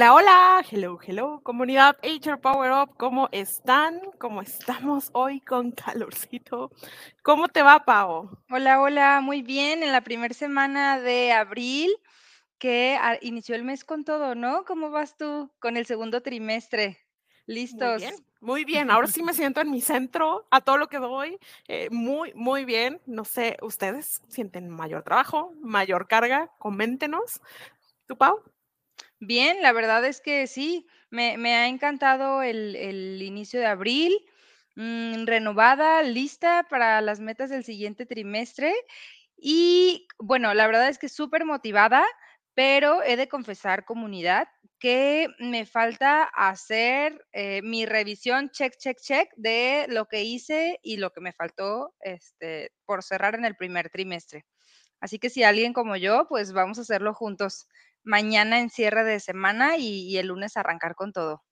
Hola, hola, hello, hello, comunidad HR Power Up, ¿cómo están? ¿Cómo estamos hoy con calorcito? ¿Cómo te va, Pau? Hola, hola, muy bien. En la primera semana de abril, que ah, inició el mes con todo, ¿no? ¿Cómo vas tú con el segundo trimestre? Muy ¿Listos? bien, muy bien. Ahora sí me siento en mi centro, a todo lo que doy. eh, muy, muy bien. No sé, ¿ustedes sienten mayor trabajo, mayor carga? Coméntenos. ¿Tú, Pau? Bien, la verdad es que sí, me, ha encantado el, el inicio de abril, mm, renovada, lista para las metas del siguiente trimestre. Y bueno, la verdad es que súper motivada, pero he de confesar, comunidad, que me falta hacer eh, mi revisión check, check, check de lo que hice y lo que me faltó este, por cerrar en el primer trimestre. Así que si alguien como yo, pues vamos a hacerlo juntos. Mañana en cierre de semana y, y el lunes arrancar con todo.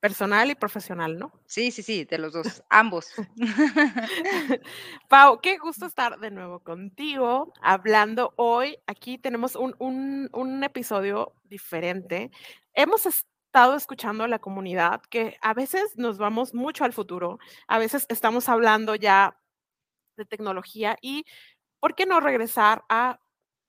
Personal y profesional, ¿no? Sí, sí, sí, de los dos, ambos. Pau, qué gusto estar de nuevo contigo hablando hoy. Aquí tenemos un, un- un episodio diferente. Hemos estado escuchando a la comunidad que a veces nos vamos mucho al futuro, a veces estamos hablando ya de tecnología y ¿por qué no regresar a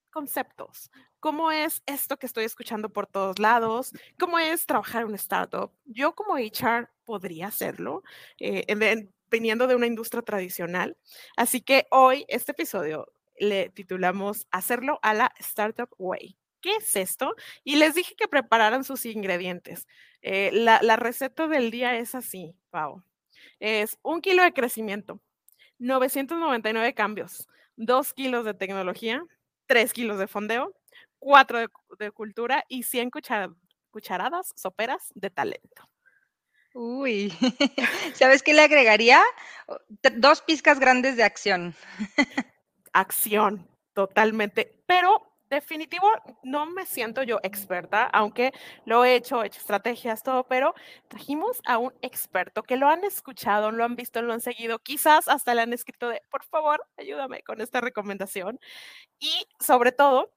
conceptos? ¿Cómo es esto que estoy escuchando por todos lados? ¿Cómo es trabajar en startup? Yo como HR podría hacerlo, eh, en- en- viniendo de una industria tradicional. Así que hoy este episodio le titulamos Hacerlo a la Startup Way. ¿Qué es esto? Y les dije que prepararan sus ingredientes. Eh, la, la receta del día es así, Pau. Es un kilo de crecimiento, 999 cambios, 2 kilos de tecnología, 3 kilos de fondeo, 4 de, cu- de cultura y 100 cuchara- cucharadas soperas de talento. Uy, ¿sabes qué le agregaría? Dos pizcas grandes de acción. acción, totalmente. Pero definitivo, no me siento yo experta, aunque lo he hecho, he hecho estrategias, todo, pero trajimos a un experto que lo han escuchado, lo han visto, lo han seguido, quizás hasta le han escrito de, por favor, ayúdame con esta recomendación. Y sobre todo,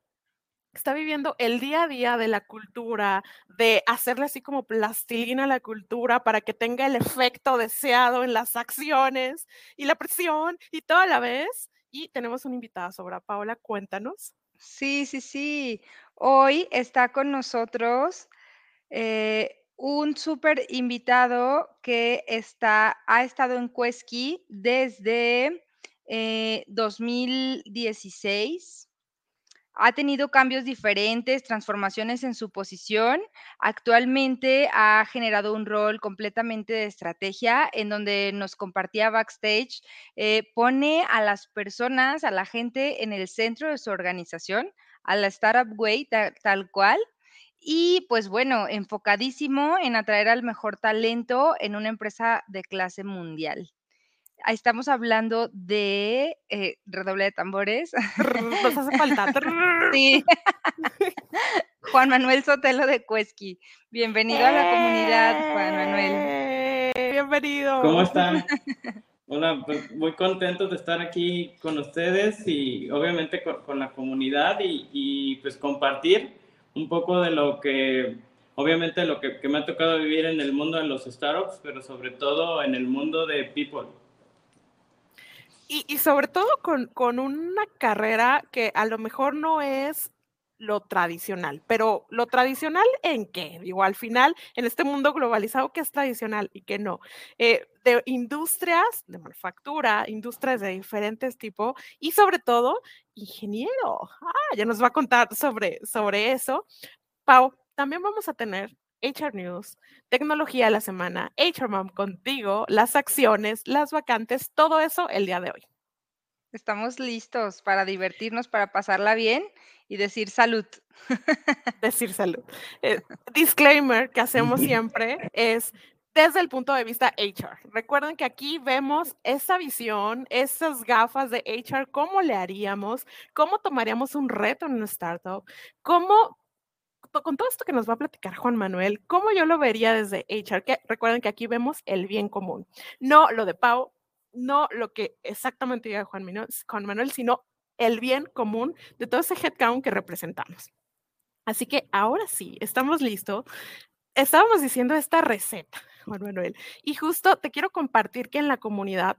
está viviendo el día a día de la cultura, de hacerle así como plastilina a la cultura para que tenga el efecto deseado en las acciones y la presión y todo a la vez. Y tenemos una invitada sobre Paola, cuéntanos. Sí, sí, sí. Hoy está con nosotros eh, un súper invitado que está, ha estado en Quesky desde eh, 2016. Ha tenido cambios diferentes, transformaciones en su posición. Actualmente ha generado un rol completamente de estrategia en donde nos compartía backstage, eh, pone a las personas, a la gente en el centro de su organización, a la Startup Way ta- tal cual. Y pues bueno, enfocadísimo en atraer al mejor talento en una empresa de clase mundial. Estamos hablando de eh, redoble de tambores. Nos hace falta. Sí, Juan Manuel Sotelo de Cuesqui. Bienvenido a la comunidad, Juan Manuel. ¡Eh! Bienvenido. ¿Cómo están? Hola, pues muy contentos de estar aquí con ustedes y obviamente con, con la comunidad y, y, pues compartir un poco de lo que, obviamente lo que, que me ha tocado vivir en el mundo de los startups, pero sobre todo en el mundo de people. Y, sobre todo con, con una carrera que a lo mejor no es lo tradicional. Pero lo tradicional en qué? Digo, al final, en este mundo globalizado, ¿qué es tradicional y qué no? Eh, de industrias de manufactura, industrias de diferentes tipos y sobre todo, ingeniero. Ah, ya nos va a contar sobre, sobre eso. Pau, también vamos a tener HR News, tecnología de la semana, HR Mom contigo, las acciones, las vacantes, todo eso el día de hoy. Estamos listos para divertirnos, para pasarla bien y decir salud. Decir salud. Eh, disclaimer que hacemos siempre es desde el punto de vista HR. Recuerden que aquí vemos esa visión, esas gafas de HR, cómo le haríamos, cómo tomaríamos un reto en una startup, cómo con todo esto que nos va a platicar Juan Manuel, cómo yo lo vería desde HR, que recuerden que aquí vemos el bien común, no lo de Pau, no lo que exactamente diga Juan Manuel, sino el bien común de todo ese headcount que representamos. Así que ahora sí, estamos listos. Estábamos diciendo esta receta, Juan Manuel, y justo te quiero compartir que en la comunidad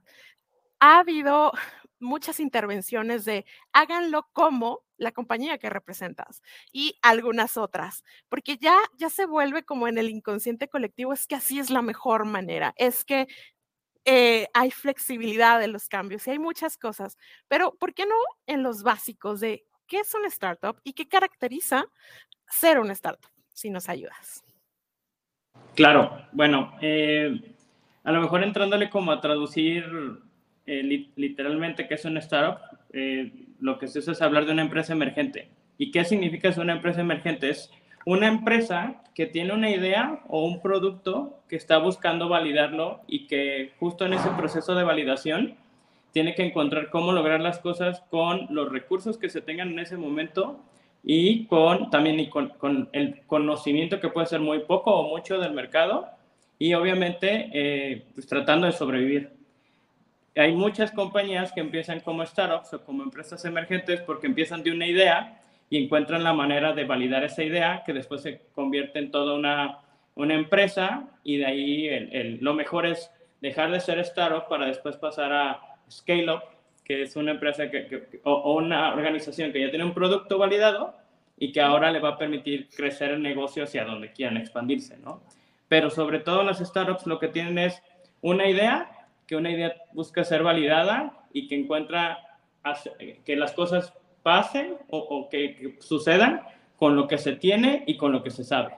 ha habido muchas intervenciones de háganlo como la compañía que representas y algunas otras, porque ya ya se vuelve como en el inconsciente colectivo, es que así es la mejor manera, es que eh, hay flexibilidad en los cambios y hay muchas cosas, pero ¿por qué no en los básicos de qué es una startup y qué caracteriza ser una startup? Si nos ayudas. Claro, bueno, eh, a lo mejor entrándole como a traducir eh, literalmente qué es una startup, lo que se hace es hablar de una empresa emergente. ¿Y qué significa ser una empresa emergente? Es una empresa que tiene una idea o un producto que está buscando validarlo y que justo en ese proceso de validación tiene que encontrar cómo lograr las cosas con los recursos que se tengan en ese momento y con también y con, el conocimiento que puede ser muy poco o mucho del mercado y obviamente eh, pues tratando de sobrevivir. Hay muchas compañías que empiezan como startups o como empresas emergentes porque empiezan de una idea y encuentran la manera de validar esa idea que después se convierte en toda una, una empresa y de ahí el, lo mejor es dejar de ser startup para después pasar a scale up, que es una empresa que, o, una organización que ya tiene un producto validado y que ahora le va a permitir crecer el negocio hacia donde quieran expandirse, ¿no? Pero sobre todo las startups lo que tienen es una idea, que una idea busca ser validada y que encuentra que las cosas pasen o, que, sucedan con lo que se tiene y con lo que se sabe.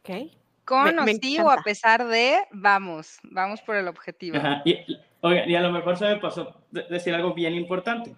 Ok. Con o a pesar de, vamos, vamos por el objetivo. Y, y a lo mejor se me pasó decir algo bien importante.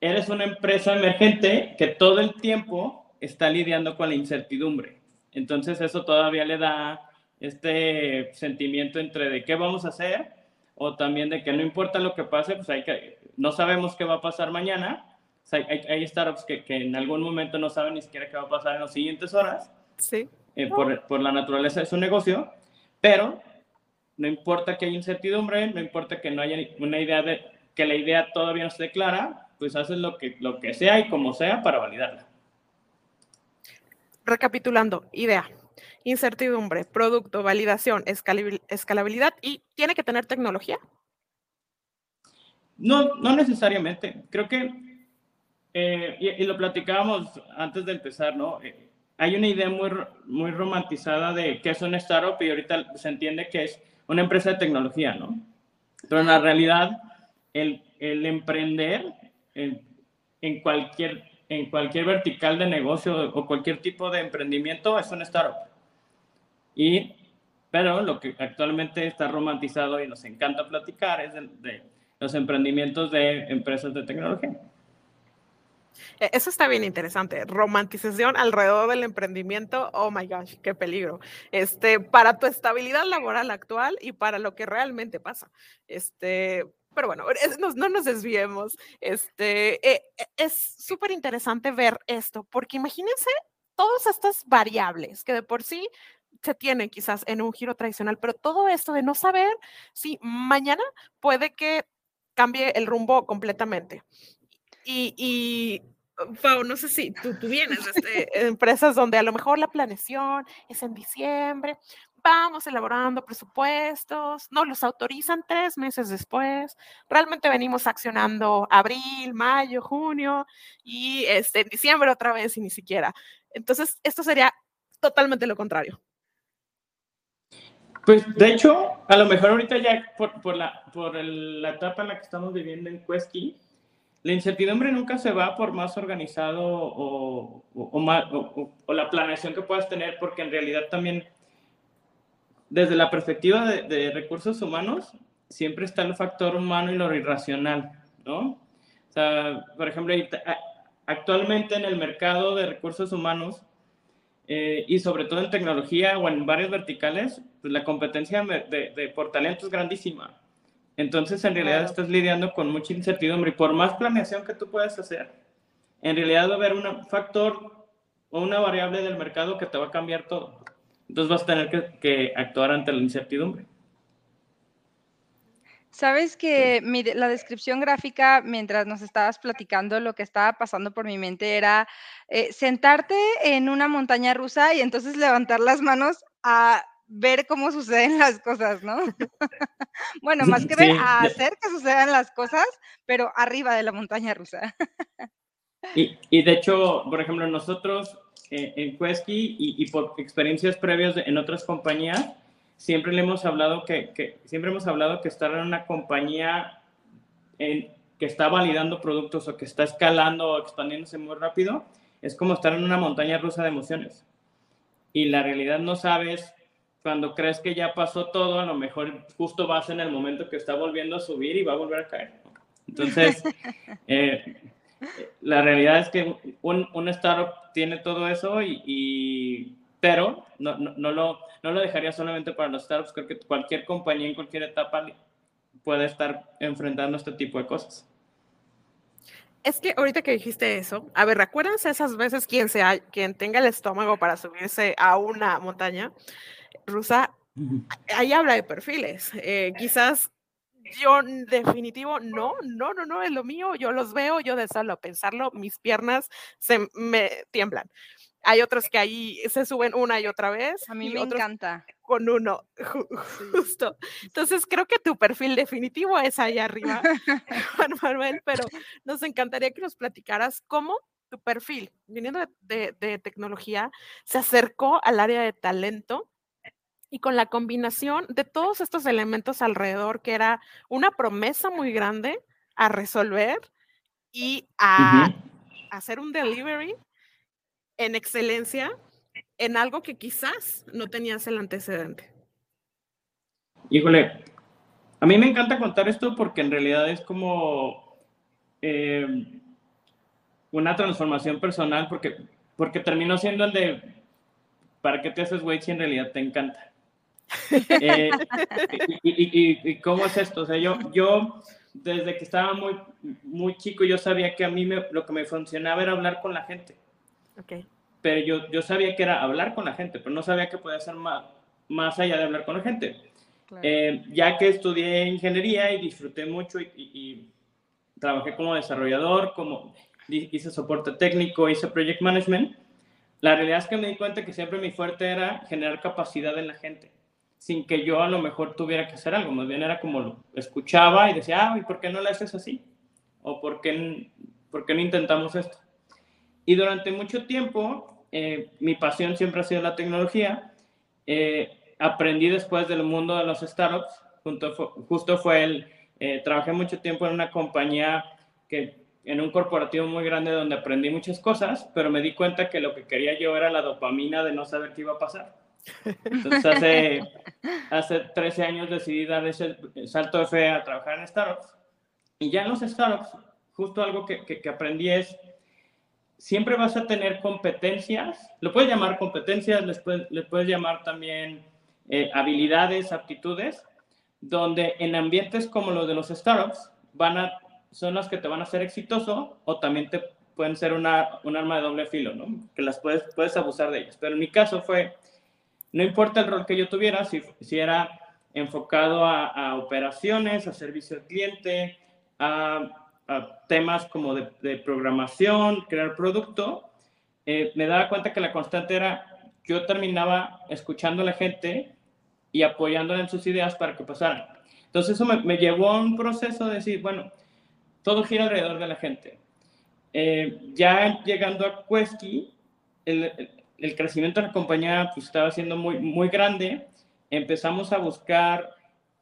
Eres una empresa emergente que todo el tiempo está lidiando con la incertidumbre. Entonces eso todavía le da este sentimiento entre de qué vamos a hacer o también de que no importa lo que pase, pues hay que, no sabemos qué va a pasar mañana, hay, startups que, que, en algún momento no saben ni siquiera qué va a pasar en las siguientes horas. Sí. Eh, por, por, la naturaleza de su negocio, pero no importa que haya incertidumbre, no importa que no haya una idea de que la idea todavía no esté clara, pues haces lo que, lo que sea y como sea para validarla. Recapitulando, idea, incertidumbre, producto, validación, escalabilidad y tiene que tener tecnología. No, no necesariamente. Creo que eh, y, lo platicábamos antes de empezar, ¿no? Eh, hay una idea muy, muy romantizada de qué es una startup y ahorita se entiende que es una empresa de tecnología, ¿no? Pero en la realidad, el, el emprender en, en, cualquier, en cualquier vertical de negocio o cualquier tipo de emprendimiento es una startup. Y, pero lo que actualmente está romantizado y nos encanta platicar es de los emprendimientos de empresas de tecnología. E, eso está bien interesante. Romantización alrededor del emprendimiento. Oh my gosh, qué peligro. Este, para tu estabilidad laboral actual y para lo que realmente pasa. Este, pero bueno, no, nos desviemos. Este, e, e, es súper interesante ver esto, porque imagínense todas estas variables que de por sí se tienen quizás en un giro tradicional, pero todo esto de no saber si mañana puede que cambie el rumbo completamente. y, Pau, no sé si tú, tú vienes de este, empresas donde a lo mejor la planeación es en diciembre, vamos elaborando presupuestos, nos los autorizan tres meses después, realmente venimos accionando abril, mayo, junio y este, en diciembre otra vez y ni siquiera. Entonces, esto sería totalmente lo contrario. Pues de hecho, a lo mejor ahorita ya por, la, por la etapa en la que estamos viviendo en Quesky, la incertidumbre nunca se va por más organizado o, o, o, la planeación que puedas tener, porque en realidad también, desde la perspectiva de, de, recursos humanos, siempre está el factor humano y lo irracional, ¿no? O sea, por ejemplo, actualmente en el mercado de recursos humanos, eh, y sobre todo en tecnología o en varios verticales, pues la competencia de, de, por talento es grandísima. Entonces, en realidad estás lidiando con mucha incertidumbre y por más planeación que tú puedas hacer, en realidad va a haber un factor o una variable del mercado que te va a cambiar todo. Entonces vas a tener que, que actuar ante la incertidumbre. Sabes que mi, la descripción gráfica, mientras nos estabas platicando, lo que estaba pasando por mi mente era eh, sentarte en una montaña rusa y entonces levantar las manos a ver cómo suceden las cosas, ¿no? bueno, más que ver, a hacer que sucedan las cosas, pero arriba de la montaña rusa. y, y, de hecho, por ejemplo, nosotros eh, en Quesky y, y, por experiencias previas en otras compañías, siempre le hemos hablado que, que, siempre hemos hablado que estar en una compañía en, que está validando productos o que está escalando o expandiéndose muy rápido, es como estar en una montaña rusa de emociones. Y la realidad no sabes, cuando crees que ya pasó todo, a lo mejor justo vas en el momento que está volviendo a subir y va a volver a caer. Entonces, eh, la realidad es que un, un startup tiene todo eso y, y pero no, no, no, lo, no lo dejaría solamente para los startups, creo que cualquier compañía en cualquier etapa puede estar enfrentando este tipo de cosas. Es que ahorita que dijiste eso, a ver, recuérdense esas veces quien sea, quien tenga el estómago para subirse a una montaña rusa, ahí habla de perfiles. Eh, quizás yo definitivo no, no, no, no es lo mío. Yo los veo, yo de solo pensarlo, mis piernas se me tiemblan. Hay otros que ahí se suben una y otra vez. A mí me encanta. Con uno, justo. Entonces creo que tu perfil definitivo es ahí arriba, Juan Manuel, pero nos encantaría que nos platicaras cómo tu perfil, viniendo de, de, tecnología, se acercó al área de talento y con la combinación de todos estos elementos alrededor, que era una promesa muy grande a resolver y a hacer un delivery en excelencia en algo que quizás no tenías el antecedente. Híjole, a mí me encanta contar esto porque en realidad es como eh, una transformación personal porque, porque terminó siendo el de ¿para qué te haces güey si en realidad te encanta? Eh, y, y, cómo es esto? O sea, yo, yo desde que estaba muy, muy chico yo sabía que a mí me, lo que me funcionaba era hablar con la gente. Pero yo, yo sabía que era hablar con la gente, pero no sabía que podía ser más, más allá de hablar con la gente. Eh, ya que estudié ingeniería y disfruté mucho y, trabajé como desarrollador, como hice soporte técnico, hice project management, la realidad es que me di cuenta que siempre mi fuerte era generar capacidad en la gente, sin que yo a lo mejor tuviera que hacer algo, más bien era como lo escuchaba y decía, ah, ¿y por qué no lo haces así? ¿O por qué, por qué no intentamos esto? Y durante mucho tiempo, eh, mi pasión siempre ha sido la tecnología. Eh, aprendí después del mundo de los startups. justo fue el, eh, trabajé mucho tiempo en una compañía que en un corporativo muy grande donde aprendí muchas cosas, pero me di cuenta que lo que quería yo era la dopamina de no saber qué iba a pasar. Entonces hace, hace 13 años decidí dar ese salto de fe a trabajar en startups. Y ya en los startups, justo algo que, que, que aprendí es siempre vas a tener competencias, lo puedes llamar competencias, les puedes, puedes llamar también eh, habilidades, aptitudes, donde en ambientes como los de los startups van a, son las que te van a hacer exitoso o también te pueden ser una, un arma de doble filo, ¿no? Que las puedes, puedes abusar de ellas. Pero en mi caso fue, no importa el rol que yo tuviera, si, si era enfocado a, a operaciones, a servicio al cliente, a temas como de, programación, crear producto, eh, me daba cuenta que la constante era, yo terminaba escuchando a la gente y apoyándole en sus ideas para que pasaran. Entonces eso me, llevó a un proceso de decir, bueno, todo gira alrededor de la gente. Eh, ya llegando a Quesky, el, el, crecimiento de la compañía pues, estaba siendo muy, muy grande. Empezamos a buscar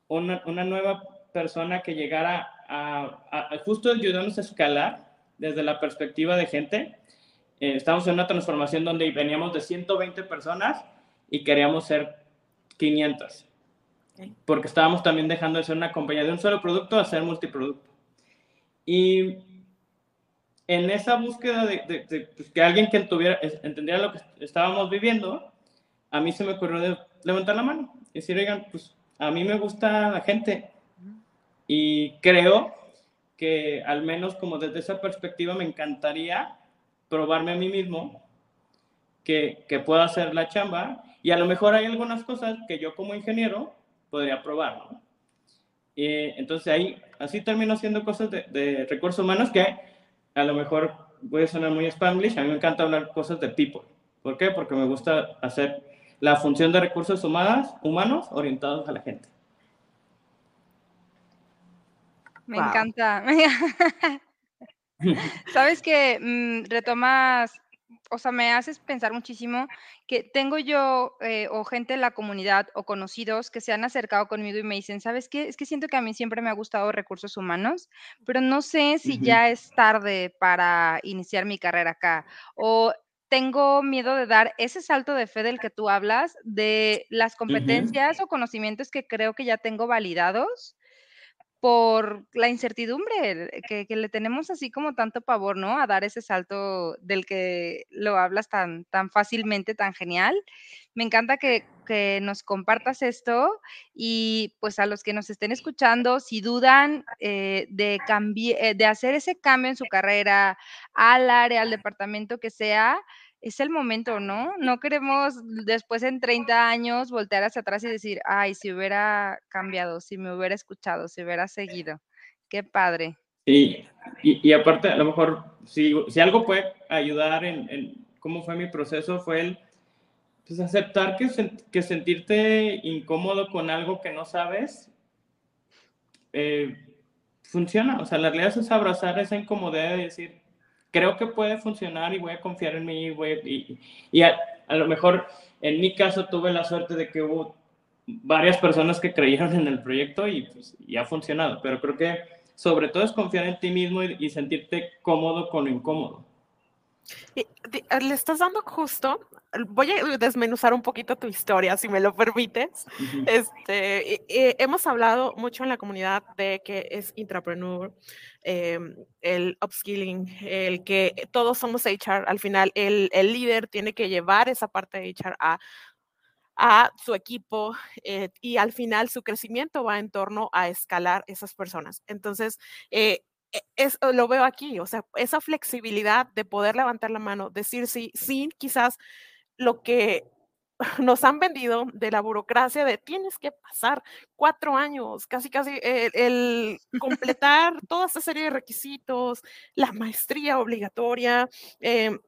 una, una nueva persona que llegara a, a, justo ayudarnos a escalar desde la perspectiva de gente. Eh, estamos en una transformación donde veníamos de 120 personas y queríamos ser 500. Porque estábamos también dejando de ser una compañía de un solo producto a ser multiproducto. Y en esa búsqueda de, pues, que alguien que entendiera lo que estábamos viviendo, a mí se me ocurrió levantar la mano y decir, oigan, pues a mí me gusta la gente y creo que al menos como desde esa perspectiva me encantaría probarme a mí mismo que, que puedo hacer la chamba y a lo mejor hay algunas cosas que yo como ingeniero podría probar, ¿no? entonces ahí, así termino haciendo cosas de, de, recursos humanos que a lo mejor puede sonar muy spanglish, a mí me encanta hablar cosas de people. ¿Por qué? Porque me gusta hacer la función de recursos humanos, humanos orientados a la gente. Me encanta. Sabes que mm, retomas o sea, me haces pensar muchísimo que tengo yo eh, o gente en la comunidad o conocidos que se han acercado conmigo y me dicen, ¿sabes qué? Es que siento que a mí siempre me ha gustado recursos humanos, pero no sé si ya es tarde para iniciar mi carrera acá o tengo miedo de dar ese salto de fe del que tú hablas, de las competencias o conocimientos que creo que ya tengo validados por la incertidumbre que, le tenemos así como tanto pavor, ¿no? A dar ese salto del que lo hablas tan, tan fácilmente, tan genial. Me encanta que, nos compartas esto y pues a los que nos estén escuchando, si dudan eh, de, eh, de hacer ese cambio en su carrera al área, al departamento que sea, es el momento, ¿no? No queremos después en 30 años voltear hacia atrás y decir, ay, si hubiera cambiado, si me hubiera escuchado, si hubiera seguido. Qué padre. Sí, y, aparte, a lo mejor, si, si algo puede ayudar en, cómo fue mi proceso, fue el pues, aceptar que, que sentirte incómodo con algo que no sabes eh, funciona. O sea, la realidad es abrazar esa incomodidad y decir, creo que puede funcionar y voy a confiar en mí. y, y a, lo mejor en mi caso tuve la suerte de que hubo varias personas que creyeron en el proyecto y, pues, y ha funcionado. Pero creo que sobre todo es confiar en ti mismo y, sentirte cómodo con lo incómodo. Le estás dando justo, voy a desmenuzar un poquito tu historia, si me lo permites. este, hemos hablado mucho en la comunidad de que es intrapreneur, Em, el upskilling, el que todos somos HR, al final el, el líder tiene que llevar esa parte de HR a, a su equipo eh, y al final su crecimiento va en torno a escalar esas personas. Entonces, eh, es, lo veo aquí, o sea, esa flexibilidad de poder levantar la mano, decir sí, sin quizás lo que nos han vendido de la burocracia de tienes que pasar cuatro años, casi casi el, completar toda esa serie de requisitos, la maestría obligatoria, em,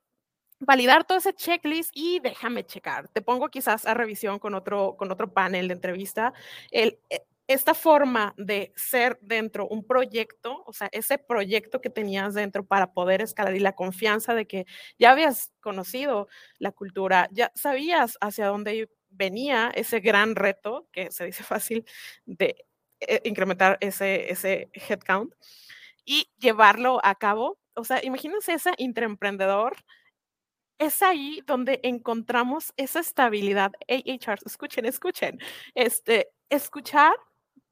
validar todo ese checklist y déjame checar. Te pongo quizás a revisión con otro, con otro panel de entrevista. El, e, esta forma de ser dentro un proyecto, o sea, ese proyecto que tenías dentro para poder escalar y la confianza de que ya habías conocido la cultura, ya sabías hacia dónde venía ese gran reto, que se dice fácil, de eh, incrementar ese, ese headcount y llevarlo a cabo. O sea, imagínense ese intraemprendedor es ahí donde encontramos esa estabilidad. AHR, escuchen, escuchen. Este, escuchar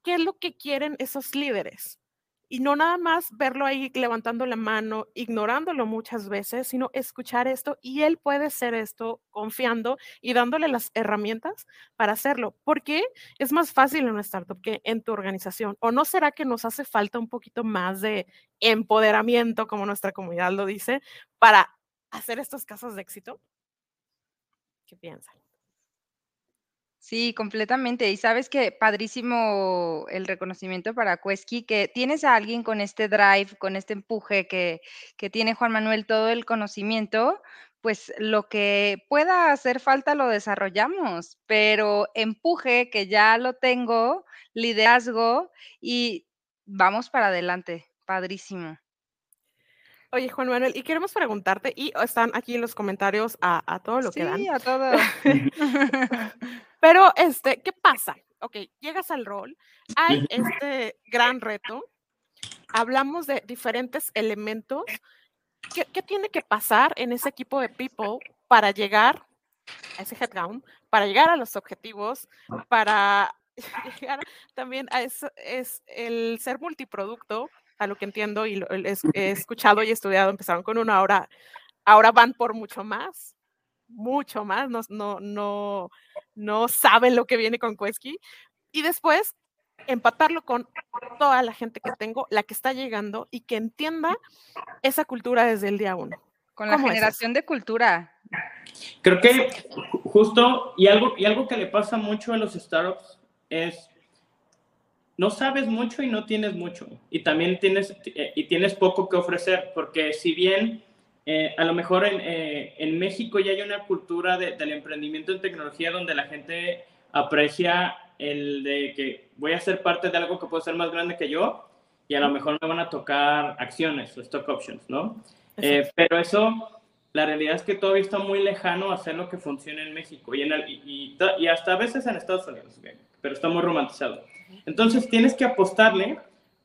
qué es lo que quieren esos líderes. Y no nada más verlo ahí levantando la mano, ignorándolo muchas veces, sino escuchar esto y él puede ser esto confiando y dándole las herramientas para hacerlo. Porque es más fácil en una startup que en tu organización. ¿O no será que nos hace falta un poquito más de empoderamiento, como nuestra comunidad lo dice, para hacer estos casos de éxito? ¿Qué piensan? Sí, completamente. Y sabes que padrísimo el reconocimiento para Quesky, que tienes a alguien con este drive, con este empuje que, que tiene Juan Manuel, todo el conocimiento, pues lo que pueda hacer falta lo desarrollamos, pero empuje que ya lo tengo, liderazgo y vamos para adelante. Padrísimo. Oye, Juan Manuel, y queremos preguntarte, y están aquí en los comentarios a, a todo lo que dan. Sí, a todo. Pero, este, ¿qué pasa? Ok, llegas al rol, hay este gran reto, hablamos de diferentes elementos. ¿Qué, qué tiene que pasar en ese equipo de people para llegar a ese headcount, para llegar a los objetivos, para llegar también a eso, es el ser multiproducto, a lo que entiendo y lo, he, escuchado y estudiado, empezaron con una, ahora, ahora van por mucho más, mucho más, no, no, no, no saben lo que viene con Quesky. Y después empatarlo con toda la gente que tengo, la que está llegando y que entienda esa cultura desde el día uno. Con la generación de cultura. Creo que justo, y algo, y algo que le pasa mucho a los startups es, no sabes mucho y no tienes mucho, y también tienes, y tienes poco que ofrecer, porque si bien eh, a lo mejor en, eh, en, México ya hay una cultura de, del emprendimiento en tecnología donde la gente aprecia el de que voy a ser parte de algo que puede ser más grande que yo y a lo mejor me van a tocar acciones o stock options, ¿no? Eh, pero eso, la realidad es que todavía está muy lejano a hacer lo que funciona en México y, en el, y, y, hasta a veces en Estados Unidos, pero está muy romantizado. Entonces tienes que apostarle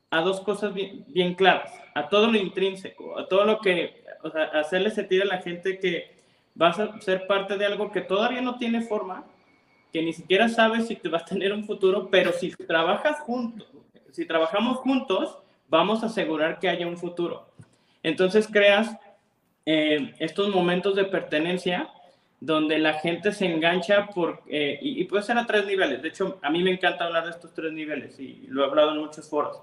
a dos cosas bien, bien claras, a todo lo intrínseco, a todo lo que, o sea, hacerle sentir a la gente que vas a ser parte de algo que todavía no tiene forma, que ni siquiera sabes si te vas a tener un futuro, pero si trabajas juntos, si trabajamos juntos, vamos a asegurar que haya un futuro. Entonces creas eh, estos momentos de pertenencia donde la gente se engancha por, eh, y, puede ser a tres niveles. De hecho, a mí me encanta hablar de estos tres niveles y lo he hablado en muchos foros.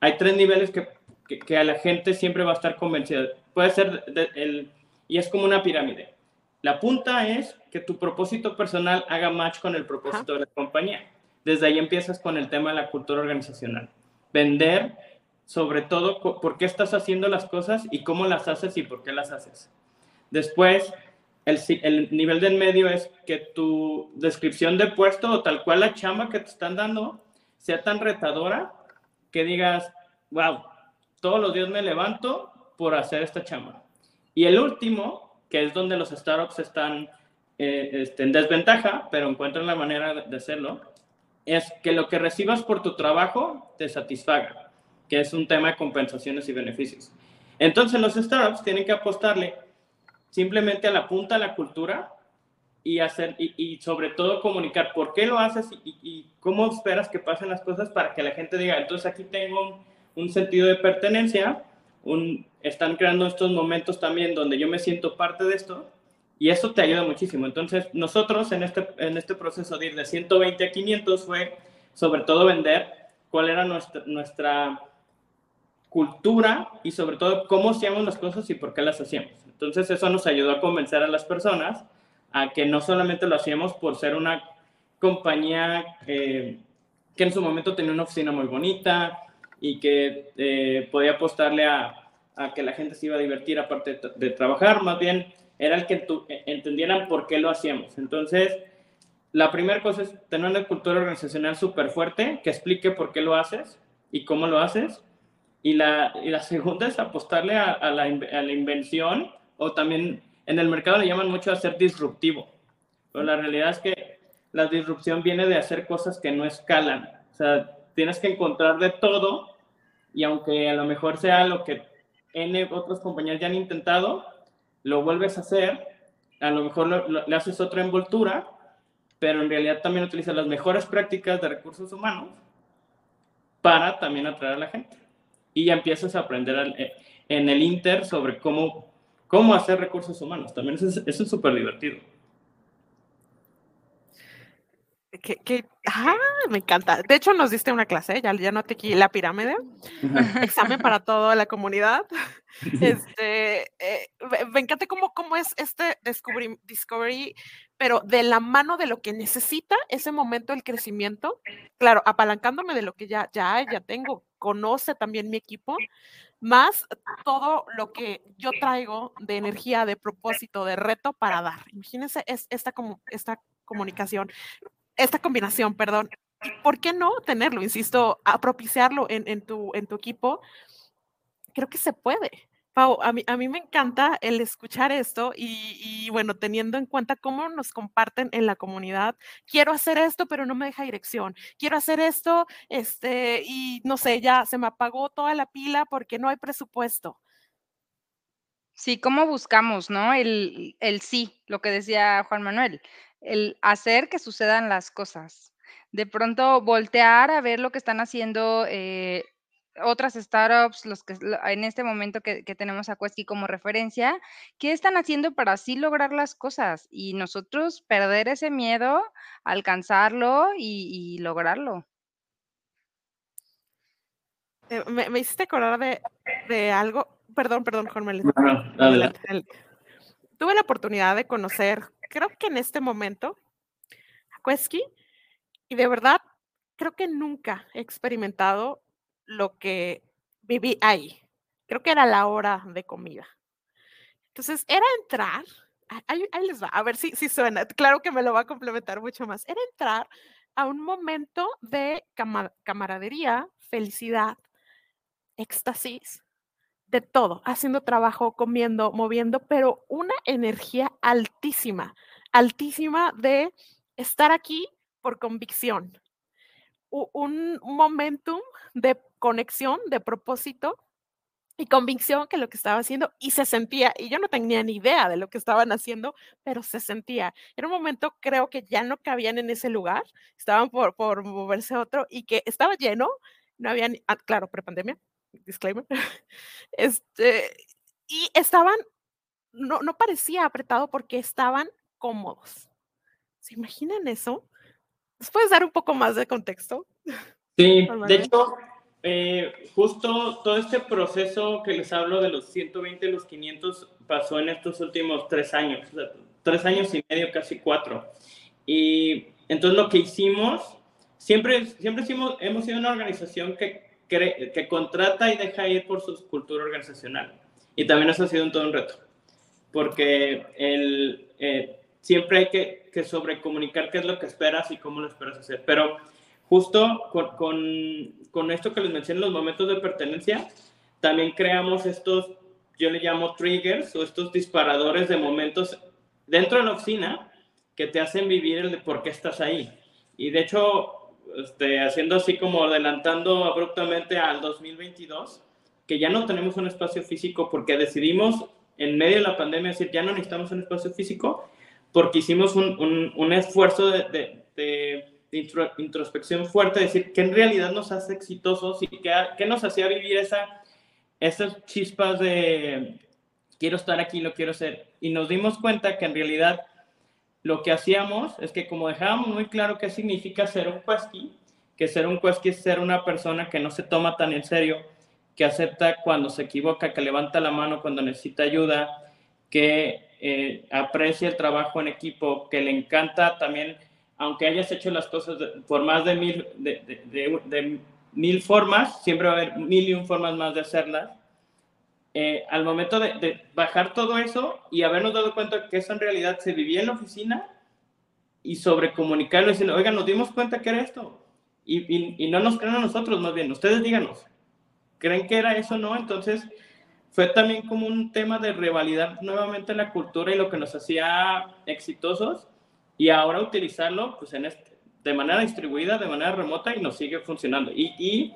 Hay tres niveles que, que, que a la gente siempre va a estar convencida. Puede ser el, y es como una pirámide. La punta es que tu propósito personal haga match con el propósito de la compañía. Desde ahí empiezas con el tema de la cultura organizacional. Vender, sobre todo, por qué estás haciendo las cosas y cómo las haces y por qué las haces. Después, el, el nivel de en medio es que tu descripción de puesto o tal cual la chamba que te están dando sea tan retadora que digas, wow, todos los días me levanto por hacer esta chamba. Y el último, que es donde los startups están eh, este, en desventaja, pero encuentran la manera de hacerlo, es que lo que recibas por tu trabajo te satisfaga, que es un tema de compensaciones y beneficios. Entonces los startups tienen que apostarle simplemente a la punta de la cultura y, hacer, y, sobre todo comunicar por qué lo haces y, y, cómo esperas que pasen las cosas para que la gente diga, entonces aquí tengo un, sentido de pertenencia, están creando estos momentos también donde yo me siento parte de esto y eso te ayuda muchísimo. Entonces, nosotros en este, en este proceso de ir de 120 a 500 fue sobre todo vender cuál era nuestra, nuestra cultura y sobre todo cómo hacíamos las cosas y por qué las hacíamos. Entonces, eso nos ayudó a convencer a las personas a que no solamente lo hacíamos por ser una compañía eh, que en su momento tenía una oficina muy bonita y que eh, podía apostarle a, a, que la gente se iba a divertir aparte de, de trabajar, más bien era el que tu, e, entendieran por qué lo hacíamos. Entonces, la primera cosa es tener una cultura organizacional súper fuerte que explique por qué lo haces y cómo lo haces. Y la, y la segunda es apostarle a, a, la, a, la, invención o también en el mercado le llaman mucho a ser disruptivo. Pero la realidad es que la disrupción viene de hacer cosas que no escalan. O sea, tienes que encontrar de todo y aunque a lo mejor sea lo que N otras compañías ya han intentado, lo vuelves a hacer, a lo mejor lo, lo, le haces otra envoltura, pero en realidad también utilizas las mejores prácticas de recursos humanos para también atraer a la gente. Y ya empiezas a aprender eh, en el Inter sobre cómo, cómo hacer recursos humanos. También eso es súper divertido. Que, que, ah, me encanta. De hecho, nos diste una clase, ya, ya noté aquí la pirámide, examen para toda la comunidad. Este, eh, me encanta cómo, cómo es este discovery, discovery, pero de la mano de lo que necesita ese momento el crecimiento. Claro, apalancándome de lo que ya, ya hay, ya tengo, conoce también mi equipo, más todo lo que yo traigo de energía, de propósito, de reto para dar. Imagínense es, esta, como, esta comunicación, esta combinación, perdón. ¿Por qué no tenerlo? Insisto, a propiciarlo en, en, tu, en tu equipo. Creo que se puede. Pau, a mí, a mí me encanta el escuchar esto y, y, bueno, teniendo en cuenta cómo nos comparten en la comunidad, quiero hacer esto, pero no me deja dirección, quiero hacer esto, este, y no sé, ya se me apagó toda la pila porque no hay presupuesto. Sí, ¿cómo buscamos, no? El, el sí, lo que decía Juan Manuel, el hacer que sucedan las cosas. De pronto voltear a ver lo que están haciendo eh, otras startups, los que en este momento que, que tenemos a Quesky como referencia, ¿qué están haciendo para así lograr las cosas? Y nosotros perder ese miedo, alcanzarlo y, y lograrlo. Eh, me, me, hiciste acordar de, de, algo, perdón, perdón, adelante. Tuve la oportunidad de conocer, creo que en este momento, a Quesky, y de verdad, creo que nunca he experimentado lo que viví ahí. Creo que era la hora de comida. Entonces, era entrar, ahí, ahí les va, a ver si, si suena, claro que me lo va a complementar mucho más, era entrar a un momento de camaradería, felicidad, éxtasis, de todo, haciendo trabajo, comiendo, moviendo, pero una energía altísima, altísima de estar aquí por convicción, un momentum de conexión, de propósito y convicción que lo que estaba haciendo y se sentía, y yo no tenía ni idea de lo que estaban haciendo, pero se sentía. Era un momento, creo que ya no cabían en ese lugar, estaban por, por moverse a otro y que estaba lleno, no había, ni, ah, claro, prepandemia, disclaimer, este, y estaban, no, no parecía apretado porque estaban cómodos. ¿Se imaginan eso? ¿Nos puedes dar un poco más de contexto? Sí, de hecho, eh, justo todo este proceso que les hablo de los 120 y los 500 pasó en estos últimos tres años, o sea, tres años y medio, casi cuatro. Y entonces lo que hicimos, siempre, siempre hicimos, hemos sido una organización que, que, contrata y deja ir por su cultura organizacional. Y también eso ha sido un todo un reto, porque el, eh, siempre hay que, que sobrecomunicar qué es lo que esperas y cómo lo esperas hacer. Pero justo con, con, con, esto que les mencioné, los momentos de pertenencia, también creamos estos, yo le llamo triggers o estos disparadores de momentos dentro de la oficina que te hacen vivir el de por qué estás ahí. Y de hecho, este, haciendo así como adelantando abruptamente al 2022, que ya no tenemos un espacio físico porque decidimos en medio de la pandemia decir, ya no necesitamos un espacio físico, porque hicimos un, un, un esfuerzo de, de, de introspección fuerte, decir qué en realidad nos hace exitosos y qué, qué nos hacía vivir esa, esas chispas de quiero estar aquí, lo quiero ser. Y nos dimos cuenta que en realidad lo que hacíamos es que como dejábamos muy claro qué significa ser un Quesky, que ser un Quesky es ser una persona que no se toma tan en serio, que acepta cuando se equivoca, que levanta la mano cuando necesita ayuda, que eh, aprecia el trabajo en equipo, que le encanta también aunque hayas hecho las cosas por más de mil, de, de, mil formas, siempre va a haber mil y un formas más de hacerlas. Eh, al momento de, bajar todo eso y habernos dado cuenta que eso en realidad se vivía en la oficina y sobre comunicarlo, diciendo, oigan, nos dimos cuenta que era esto. Y, y, no nos creen a nosotros, más bien, ustedes díganos, ¿creen que era eso o no? Entonces, fue también como un tema de revalidar nuevamente la cultura y lo que nos hacía exitosos y ahora utilizarlo pues, en este, de manera distribuida, de manera remota y nos sigue funcionando. Y, y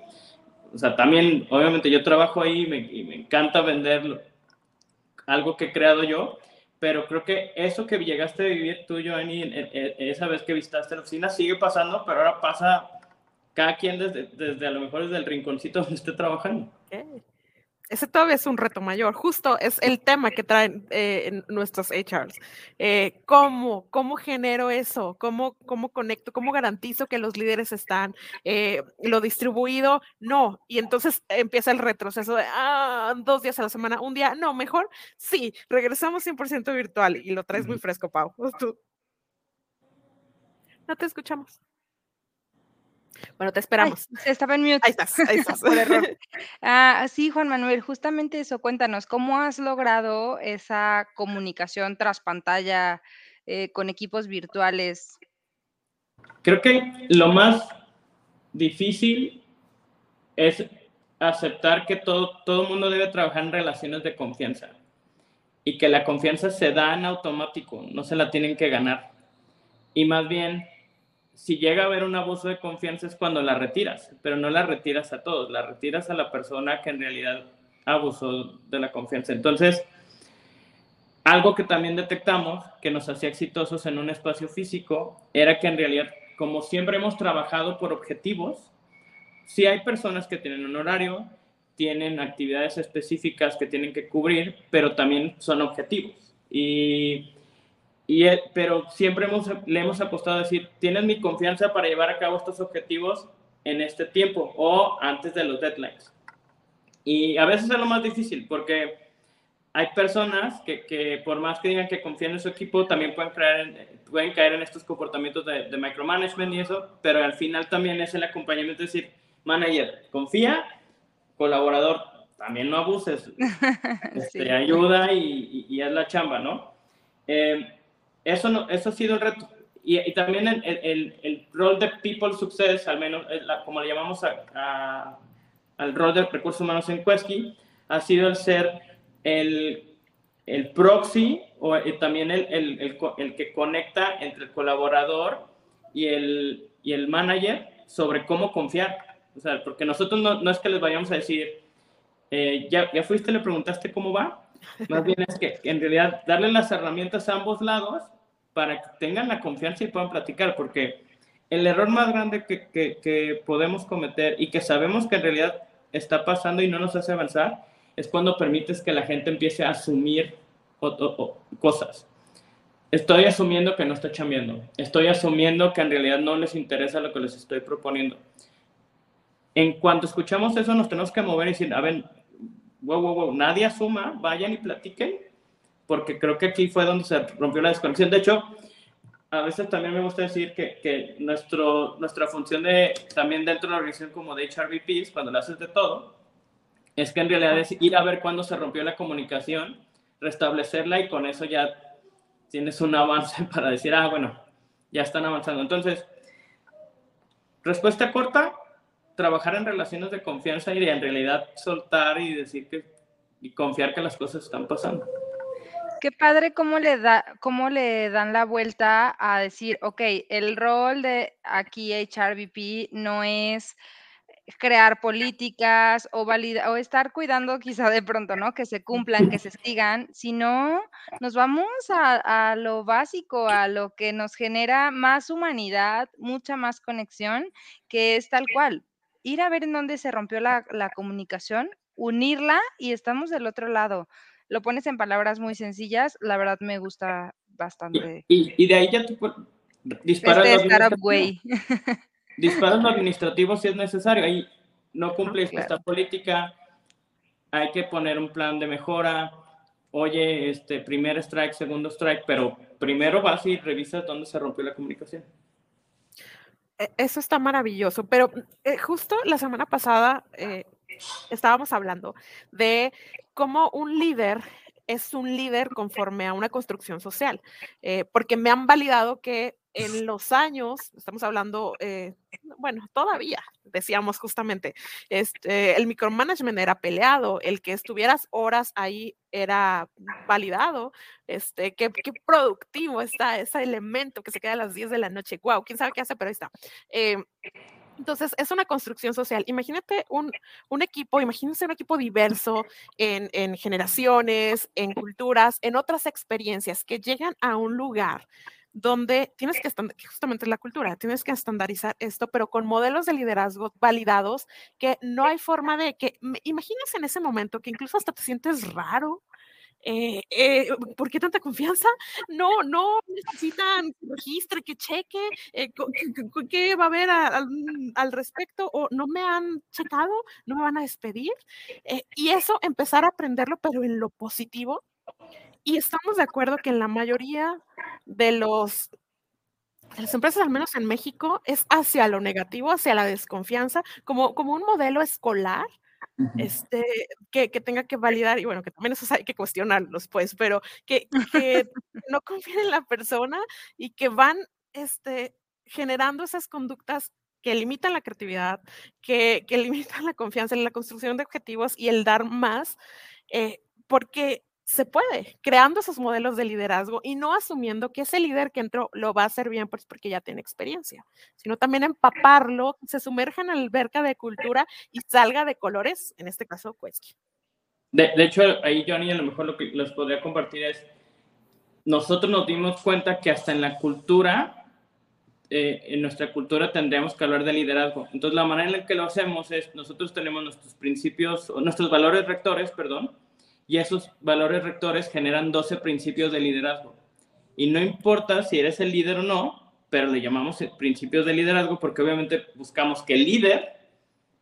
o sea, también, obviamente yo trabajo ahí y me, y me encanta vender algo que he creado yo, pero creo que eso que llegaste a vivir tú, Joanny, esa vez que visitaste la oficina, sigue pasando, pero ahora pasa cada quien desde, desde a lo mejor desde el rinconcito donde esté trabajando. Ese todavía es un reto mayor. Justo es el tema que traen eh, nuestros HRs. Eh, ¿cómo, ¿Cómo genero eso? ¿Cómo, ¿Cómo conecto? ¿Cómo garantizo que los líderes están? Eh, ¿Lo distribuido? No. Y entonces empieza el retroceso de ah, dos días a la semana, un día. No, mejor sí, regresamos 100% virtual y lo traes muy fresco, Pau. Tú. No te escuchamos. Bueno, te esperamos. estaba en mute. Ahí estás, ahí estás. Por error. Ah, sí, Juan Manuel, justamente eso, cuéntanos, ¿cómo has logrado esa comunicación tras pantalla eh, con equipos virtuales? Creo que lo más difícil es aceptar que todo, todo el mundo debe trabajar en relaciones de confianza y que la confianza se da en automático, no se la tienen que ganar. Y más bien, si llega a haber un abuso de confianza es cuando la retiras, pero no la retiras a todos, la retiras a la persona que en realidad abusó de la confianza. Entonces, algo que también detectamos que nos hacía exitosos en un espacio físico era que en realidad, como siempre hemos trabajado por objetivos, si hay personas que tienen un horario, tienen actividades específicas que tienen que cubrir, pero también son objetivos. Y, y, eh, pero siempre hemos, le hemos apostado a decir, tienes mi confianza para llevar a cabo estos objetivos en este tiempo o antes de los deadlines. Y a veces es lo más difícil porque hay personas que, que por más que digan que confían en su equipo, también pueden, creer pueden caer en estos comportamientos de, de micromanagement y eso, pero al final también es el acompañamiento, es decir, manager, confía, colaborador, también no abuses, este, ayuda y, y, haz la chamba, ¿no? Eh, eso, no, eso ha sido el reto. Y, y también el, el, el, rol de People Success, al menos como le llamamos a, al rol de recursos humanos en Quesky, ha sido el ser el, el proxy o también el, el, el, que conecta entre el colaborador y el, y el manager sobre cómo confiar. O sea, porque nosotros no, no es que les vayamos a decir, eh, ya, ya fuiste, le preguntaste cómo va. Más bien es que en realidad darle las herramientas a ambos lados para que tengan la confianza y puedan platicar, porque el error más grande que, podemos cometer y que sabemos que en realidad está pasando y no nos hace avanzar es cuando permites que la gente empiece a asumir cosas. Estoy asumiendo que no está chambeando. Estoy asumiendo que en realidad no les interesa lo que les estoy proponiendo en cuanto escuchamos eso, nos tenemos que mover y decir, a ver, wow, wow, wow, nadie asuma, vayan y platiquen, porque creo que aquí fue donde se rompió la desconexión. De hecho, a veces también me gusta decir que, que nuestro, nuestra función de, también dentro de la organización como de HRVPs, cuando lo haces de todo, es que en realidad es ir a ver cuándo se rompió la comunicación, restablecerla y con eso ya tienes un avance para decir, ah, bueno, ya están avanzando. Entonces, respuesta corta, trabajar en relaciones de confianza y en realidad soltar y decir que y confiar que las cosas están pasando. Qué padre cómo le da, cómo le dan la vuelta a decir, ok, el rol de aquí HRVP no es crear políticas o o estar cuidando quizá de pronto, ¿no? Que se cumplan, que se sigan, sino nos vamos a, lo básico, a lo que nos genera más humanidad, mucha más conexión, que es tal cual, ir a ver en dónde se rompió la comunicación, unirla y estamos del otro lado. Lo pones en palabras muy sencillas, la verdad me gusta bastante. Y, y, y de ahí ya tú disparas este startup way. Disparas lo administrativo si es necesario. Ahí no cumple claro. esta política, hay que poner un plan de mejora. Oye, este primer strike, segundo strike, pero primero vas y revisas dónde se rompió la comunicación. E, eso está maravilloso, pero eh, justo la semana pasada eh, estábamos hablando de cómo un líder es un líder conforme a una construcción social, eh, porque me han validado que en los años, estamos hablando, eh, bueno, todavía, decíamos justamente, este, el micromanagement era peleado, el que estuvieras horas ahí era validado, este, qué, qué productivo está ese elemento que se queda a las 10 de la noche, wow, quién sabe qué hace, pero ahí está. Eh, entonces, es una construcción social. Imagínate un, un equipo, imagínense un equipo diverso en, en, generaciones, en culturas, en otras experiencias que llegan a un lugar donde tienes que, justamente la cultura, tienes que estandarizar esto, pero con modelos de liderazgo validados que no hay forma de que, imagínense en ese momento que incluso hasta te sientes raro, eh, eh, ¿por qué tanta confianza? No, no necesitan que registre, que cheque, eh, ¿qué va a haber a, al respecto? O no me han checado, no me van a despedir. Eh, y eso empezar a aprenderlo, pero en lo positivo. Y estamos de acuerdo que en la mayoría de los las empresas, al menos en México, es hacia lo negativo, hacia la desconfianza, como, como un modelo escolar este, que, que, tenga que validar, y bueno, que también eso hay que cuestionarlos, pues, pero que, que no confíen en la persona y que van este, generando esas conductas que limitan la creatividad, que, que limitan la confianza en la construcción de objetivos y el dar más, eh, porque se puede, creando esos modelos de liderazgo y no asumiendo que ese líder que entró lo va a hacer bien pues porque ya tiene experiencia, sino también empaparlo, se sumerja en la alberca de cultura y salga de colores, en este caso Quesky. De, hecho, ahí Johnny a lo mejor lo que les podría compartir es, nosotros nos dimos cuenta que hasta en la cultura, eh, en nuestra cultura tendríamos que hablar de liderazgo. Entonces, la manera en la que lo hacemos es, nosotros tenemos nuestros principios, nuestros valores rectores, perdón, y esos valores rectores generan 12 principios de liderazgo. Y no importa si eres el líder o no, pero le llamamos principios de liderazgo porque obviamente buscamos que el líder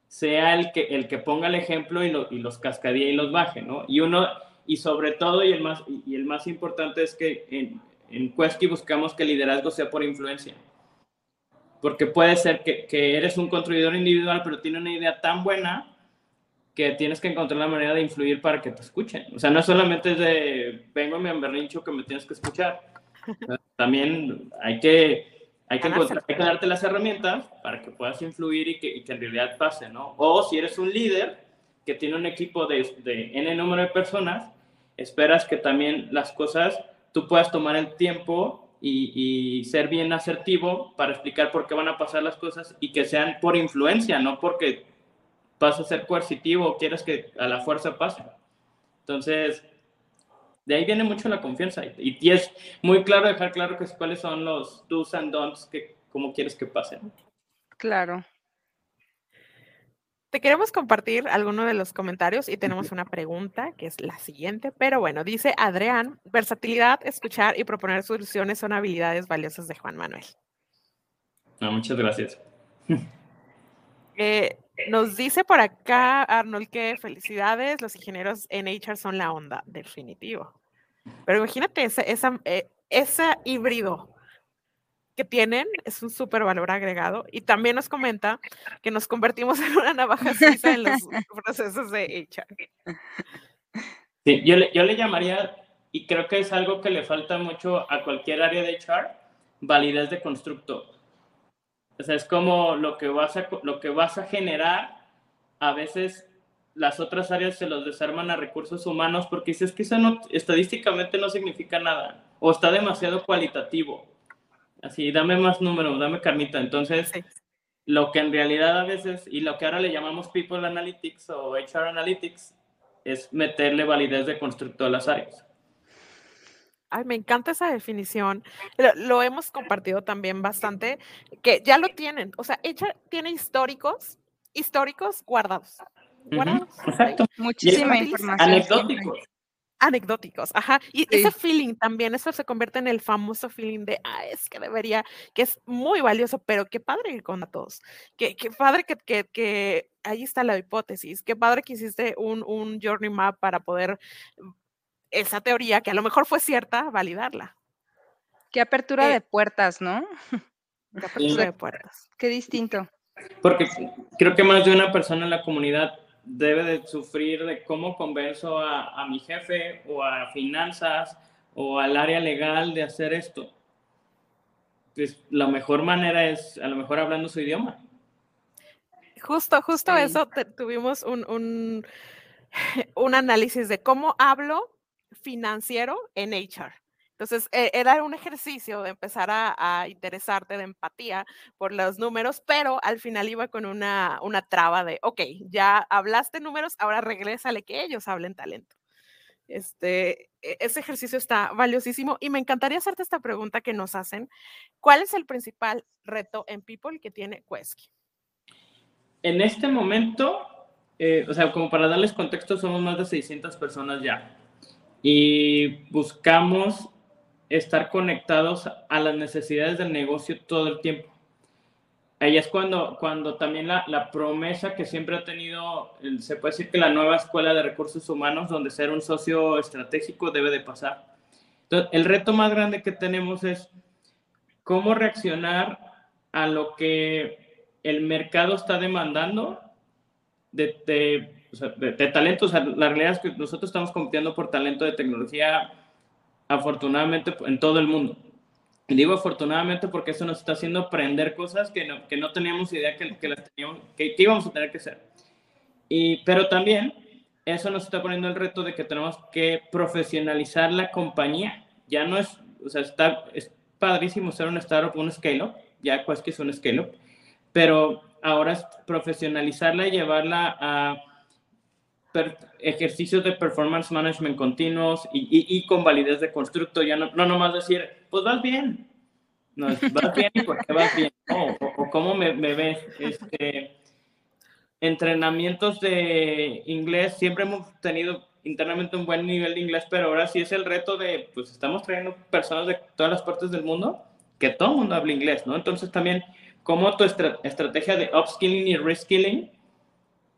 sea el que, el que ponga el ejemplo y, y los cascadee y los baje, ¿no? Y uno, y sobre todo, y el más, y el más importante es que en, en Quesky buscamos que el liderazgo sea por influencia. Porque puede ser que, que eres un construidor individual, pero tiene una idea tan buena que tienes que encontrar la manera de influir para que te escuchen. O sea, no solamente es de, vengo a mi emberrincho que me tienes que escuchar. También hay que, hay que, encontrar, hay que darte las herramientas para que puedas influir y que, y que, en realidad pase, ¿no? O si eres un líder que tiene un equipo de, de N número de personas, esperas que también las cosas, tú puedas tomar el tiempo y, y, ser bien asertivo para explicar por qué van a pasar las cosas y que sean por influencia, no porque vas a ser coercitivo, quieres que a la fuerza pase. Entonces, de ahí viene mucho la confianza y, y es muy claro dejar claro que cuáles son los do's and don'ts que cómo quieres que pasen. Claro. Te queremos compartir algunos de los comentarios y tenemos una pregunta que es la siguiente, pero bueno, dice Adrián, versatilidad, escuchar y proponer soluciones son habilidades valiosas de Juan Manuel. No, muchas gracias. Eh, nos dice por acá Arnold que felicidades, los ingenieros en HR son la onda, definitivo. Pero imagínate ese, esa, eh, ese híbrido que tienen, es un súper valor agregado. Y también nos comenta que nos convertimos en una navaja suiza en los procesos de HR. Sí, yo le, yo le llamaría, y creo que es algo que le falta mucho a cualquier área de HR, validez de constructo o sea, es como lo que vas a, lo que vas a generar, a veces las otras áreas se los desarman a recursos humanos porque dices que eso no, estadísticamente no significa nada o está demasiado cualitativo. Así, dame más números, dame carnita. Entonces, sí. lo que en realidad a veces, y lo que ahora le llamamos People Analytics o HR Analytics, es meterle validez de constructo a las áreas. Ay, me encanta esa definición. Lo, lo, hemos compartido también bastante, que ya lo tienen. O sea, ella tiene históricos, históricos guardados. guardados uh -huh. Exacto. Muchísima información. Anecdóticos. Anecdóticos, ajá. Y sí. ese feeling también, eso se convierte en el famoso feeling de, ah, es que debería, que es muy valioso, pero qué padre que con todos. Qué, qué padre que, que, que, ahí está la hipótesis. Qué padre que hiciste un, un journey map para poder esa teoría, que a lo mejor fue cierta, validarla. Qué apertura eh, de puertas, ¿no? Qué apertura de puertas. Qué distinto. Porque creo que más de una persona en la comunidad debe de sufrir de cómo convenzo a, a mi jefe o a finanzas o al área legal de hacer esto. Pues la mejor manera es a lo mejor hablando su idioma. Justo, justo sí. eso, te, tuvimos un, un, un análisis de cómo hablo financiero en HR. Entonces, e, era un ejercicio de empezar a, interesarte de empatía por los números, pero al final iba con una, una traba de, ok, ya hablaste números, ahora regrésale que ellos hablen talento. Este, e, ese ejercicio está valiosísimo y me encantaría hacerte esta pregunta que nos hacen. ¿Cuál es el principal reto en People que tiene Quesky? En este momento, eh, o sea, como para darles contexto, somos más de 600 personas ya y buscamos estar conectados a las necesidades del negocio todo el tiempo. Ahí es cuando, cuando también la, la, promesa que siempre ha tenido, se puede decir que la nueva escuela de recursos humanos, donde ser un socio estratégico debe de pasar. Entonces, el reto más grande que tenemos es cómo reaccionar a lo que el mercado está demandando de, de, o sea, de, de talento. O sea, la realidad es que nosotros estamos compitiendo por talento de tecnología, afortunadamente, en todo el mundo. Y digo afortunadamente porque eso nos está haciendo aprender cosas que no, que no teníamos idea que, que las teníamos, que, que íbamos a tener que hacer. Y, pero también eso nos está poniendo el reto de que tenemos que profesionalizar la compañía. Ya no es, o sea, está, es padrísimo ser un startup, un scale-up, ya pues que es un scale-up, pero ahora es profesionalizarla y llevarla a ejercicios de performance management continuos y, y, y, con validez de constructo, ya no, no nomás decir, pues vas bien, no, vas bien y por qué vas bien, o, o, o cómo me, me ves, este entrenamientos de inglés, siempre hemos tenido internamente un buen nivel de inglés, pero ahora sí es el reto de, pues estamos trayendo personas de todas las partes del mundo, que todo el mundo habla inglés, ¿no? Entonces también, cómo tu estra estrategia de upskilling y reskilling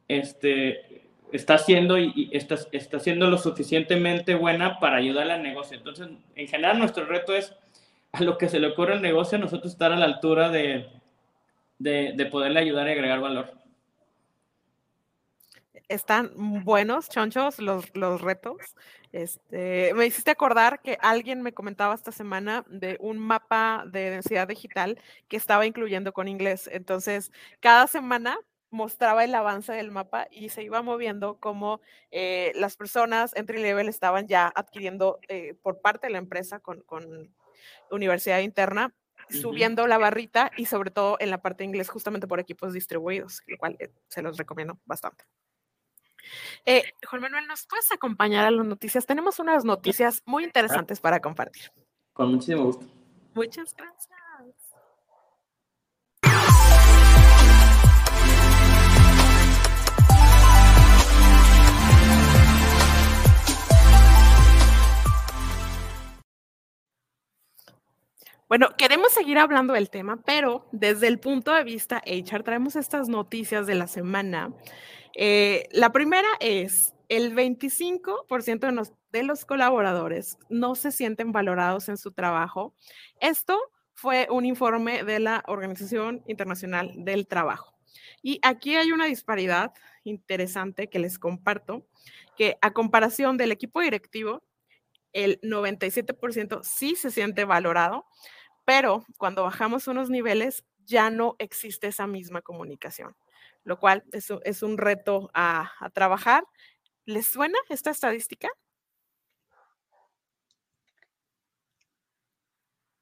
este, está siendo y, y está, está siendo lo suficientemente buena para ayudar al negocio. Entonces, en general, nuestro reto es a lo que se le ocurre al negocio, nosotros estar a la altura de, de, de poderle ayudar y agregar valor están buenos, chonchos, los, los retos. Este, me hiciste acordar que alguien me comentaba esta semana de un mapa de densidad digital que estaba incluyendo con inglés. Entonces, cada semana mostraba el avance del mapa y se iba moviendo como eh, las personas entry level estaban ya adquiriendo eh, por parte de la empresa con, con universidad interna subiendo uh -huh. la barrita y sobre todo en la parte de inglés justamente por equipos distribuidos, lo cual eh, se los recomiendo bastante. Eh, Juan Manuel, ¿nos puedes acompañar a las noticias? Tenemos unas noticias muy interesantes para compartir. Con muchísimo gusto. Muchas gracias. Bueno, queremos seguir hablando del tema, pero desde el punto de vista HR traemos estas noticias de la semana eh, la primera es, el 25% de los, de los colaboradores no se sienten valorados en su trabajo. Esto fue un informe de la Organización Internacional del Trabajo. Y aquí hay una disparidad interesante que les comparto, que a comparación del equipo directivo, el 97% sí se siente valorado, pero cuando bajamos unos niveles ya no existe esa misma comunicación lo cual es, es un reto a, trabajar. ¿Les suena esta estadística?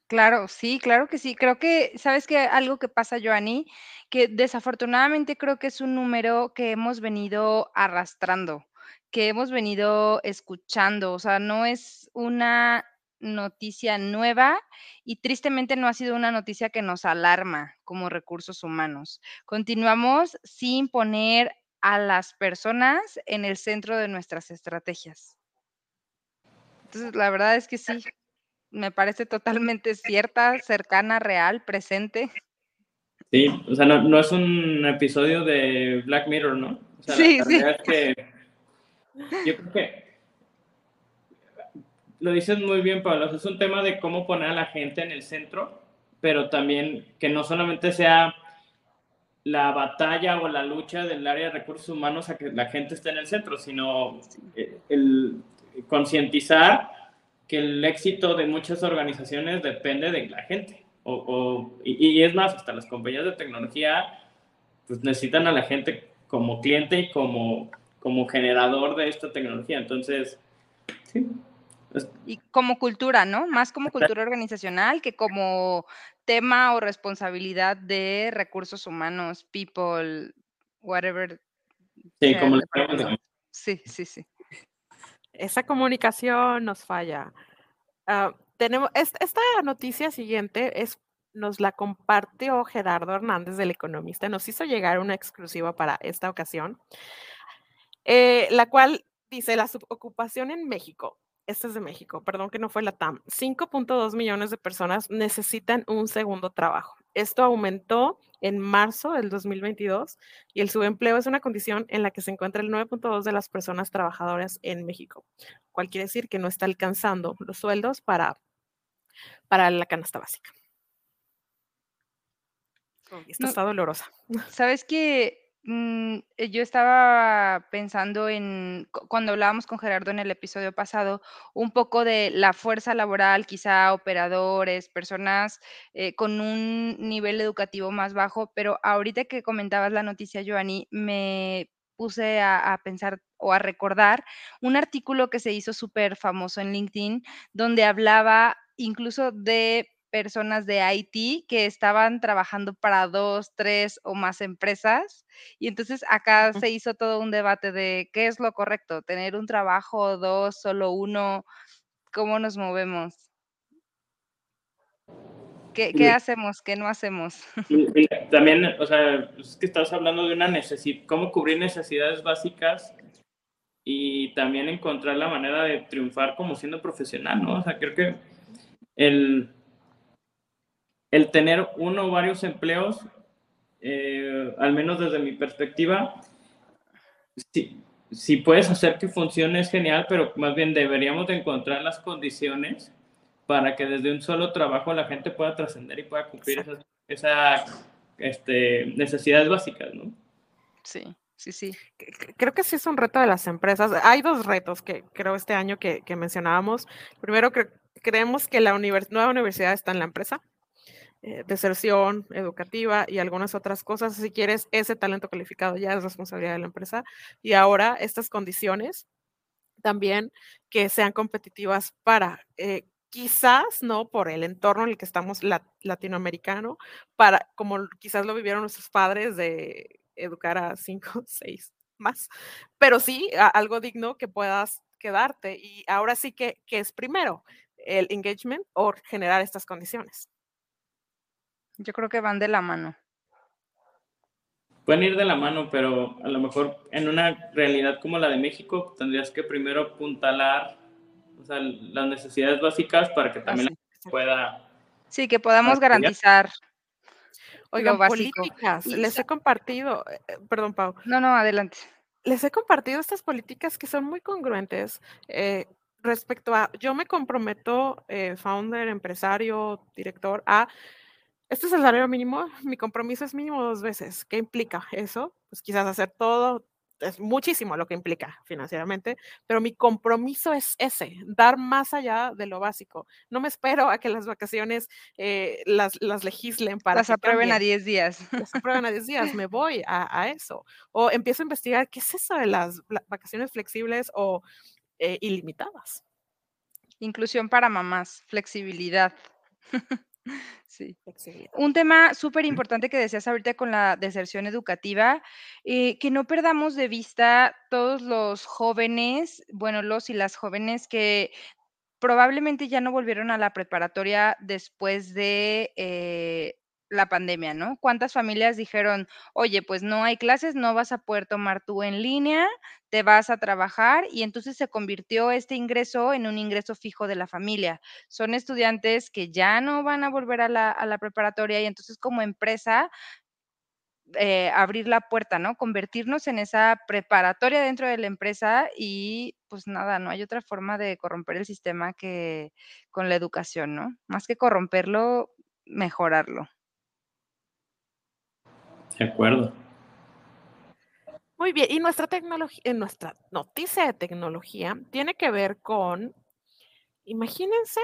Claro, sí, claro que sí. Creo que, ¿sabes qué? Algo que pasa, Joanny, que desafortunadamente creo que es un número que hemos venido arrastrando, que hemos venido escuchando. O sea, no es una noticia nueva y tristemente no ha sido una noticia que nos alarma como recursos humanos. Continuamos sin poner a las personas en el centro de nuestras estrategias. Entonces, la verdad es que sí, me parece totalmente cierta, cercana, real, presente. Sí, o sea, no, no es un episodio de Black Mirror, ¿no? O sea, sí, la, sí. Es que yo creo que lo dices muy bien, Pablo. Es un tema de cómo poner a la gente en el centro, pero también que no solamente sea la batalla o la lucha del área de recursos humanos a que la gente esté en el centro, sino el concientizar que el éxito de muchas organizaciones depende de la gente. O, o, y, y, es más, hasta las compañías de tecnología pues necesitan a la gente como cliente y como, como generador de esta tecnología. Entonces, sí, y como cultura, ¿no? Más como cultura organizacional que como tema o responsabilidad de recursos humanos, people, whatever. Sí, como la Sí, sí, sí. Esa comunicación nos falla. Uh, tenemos esta, esta noticia siguiente es nos la compartió Gerardo Hernández del Economista, nos hizo llegar una exclusiva para esta ocasión, eh, la cual dice la subocupación en México esta es de México, perdón que no fue la TAM, 5.2 millones de personas necesitan un segundo trabajo. Esto aumentó en marzo del 2022 y el subempleo es una condición en la que se encuentra el 9.2 de las personas trabajadoras en México, cual quiere decir que no está alcanzando los sueldos para, para la canasta básica. Esta está dolorosa. Sabes que yo estaba pensando en, cuando hablábamos con Gerardo en el episodio pasado, un poco de la fuerza laboral, quizá operadores, personas eh, con un nivel educativo más bajo, pero ahorita que comentabas la noticia, Joanny, me puse a, a, pensar o a recordar un artículo que se hizo súper famoso en LinkedIn, donde hablaba incluso de personas de IT que estaban trabajando para dos, tres o más empresas. Y entonces acá se hizo todo un debate de qué es lo correcto, tener un trabajo, dos, solo uno, cómo nos movemos. ¿Qué, qué hacemos? ¿Qué no hacemos? También, o sea, es que estás hablando de una necesidad, cómo cubrir necesidades básicas y también encontrar la manera de triunfar como siendo profesional, ¿no? O sea, creo que el, el tener uno o varios empleos, eh, al menos desde mi perspectiva, si, puedes hacer que funcione es genial, pero más bien deberíamos de encontrar las condiciones para que desde un solo trabajo la gente pueda trascender y pueda cumplir esas, esa, este, necesidades básicas, ¿no? Sí. Sí, sí. Creo que sí es un reto de las empresas. Hay dos retos que creo este año que, que mencionábamos. Primero, creemos que la nueva universidad está en la empresa eh, deserción educativa y algunas otras cosas. Si quieres, ese talento calificado ya es responsabilidad de la empresa. Y ahora estas condiciones también que sean competitivas para, eh, quizás no por el entorno en el que estamos latinoamericano, para como quizás lo vivieron nuestros padres de educar a cinco, seis más, pero sí algo digno que puedas quedarte. Y ahora sí que, que es primero el engagement o generar estas condiciones. Yo creo que van de la mano. Pueden ir de la mano, pero a lo mejor en una realidad como la de México tendrías que primero apuntalar las necesidades básicas para que también pueda... Sí, que podamos garantizar. Oigan, políticas, les he compartido, eh, eh, perdón, Pau. No, no, adelante. Les he compartido estas políticas que son muy congruentes eh, respecto a, yo me comprometo, founder, empresario, director, a este es el salario mínimo, mi compromiso es mínimo dos veces. ¿Qué implica eso? Pues quizás hacer todo, es muchísimo lo que implica financieramente, pero mi compromiso es ese, dar más allá de lo básico. No me espero a que las vacaciones eh, las, las, legislen para... Las aprueben a 10 días. Las aprueben a 10 días, me voy a, eso. O empiezo a investigar qué es eso de las vacaciones flexibles o eh, ilimitadas. Inclusión para mamás, flexibilidad. Sí. Un tema súper importante que decías ahorita con la deserción educativa, eh, que no perdamos de vista todos los jóvenes, bueno, los y las jóvenes que probablemente ya no volvieron a la preparatoria después de eh, la pandemia, ¿no? ¿Cuántas familias dijeron, oye, pues no hay clases, no vas a poder tomar tú en línea, te vas a trabajar y entonces se convirtió este ingreso en un ingreso fijo de la familia. Son estudiantes que ya no van a volver a la, preparatoria y entonces como empresa eh, abrir la puerta, ¿no? Convertirnos en esa preparatoria dentro de la empresa y pues nada, no hay otra forma de corromper el sistema que con la educación, ¿no? Más que corromperlo, mejorarlo. De acuerdo. Muy bien, y nuestra tecnología, eh, nuestra noticia de tecnología tiene que ver con, imagínense,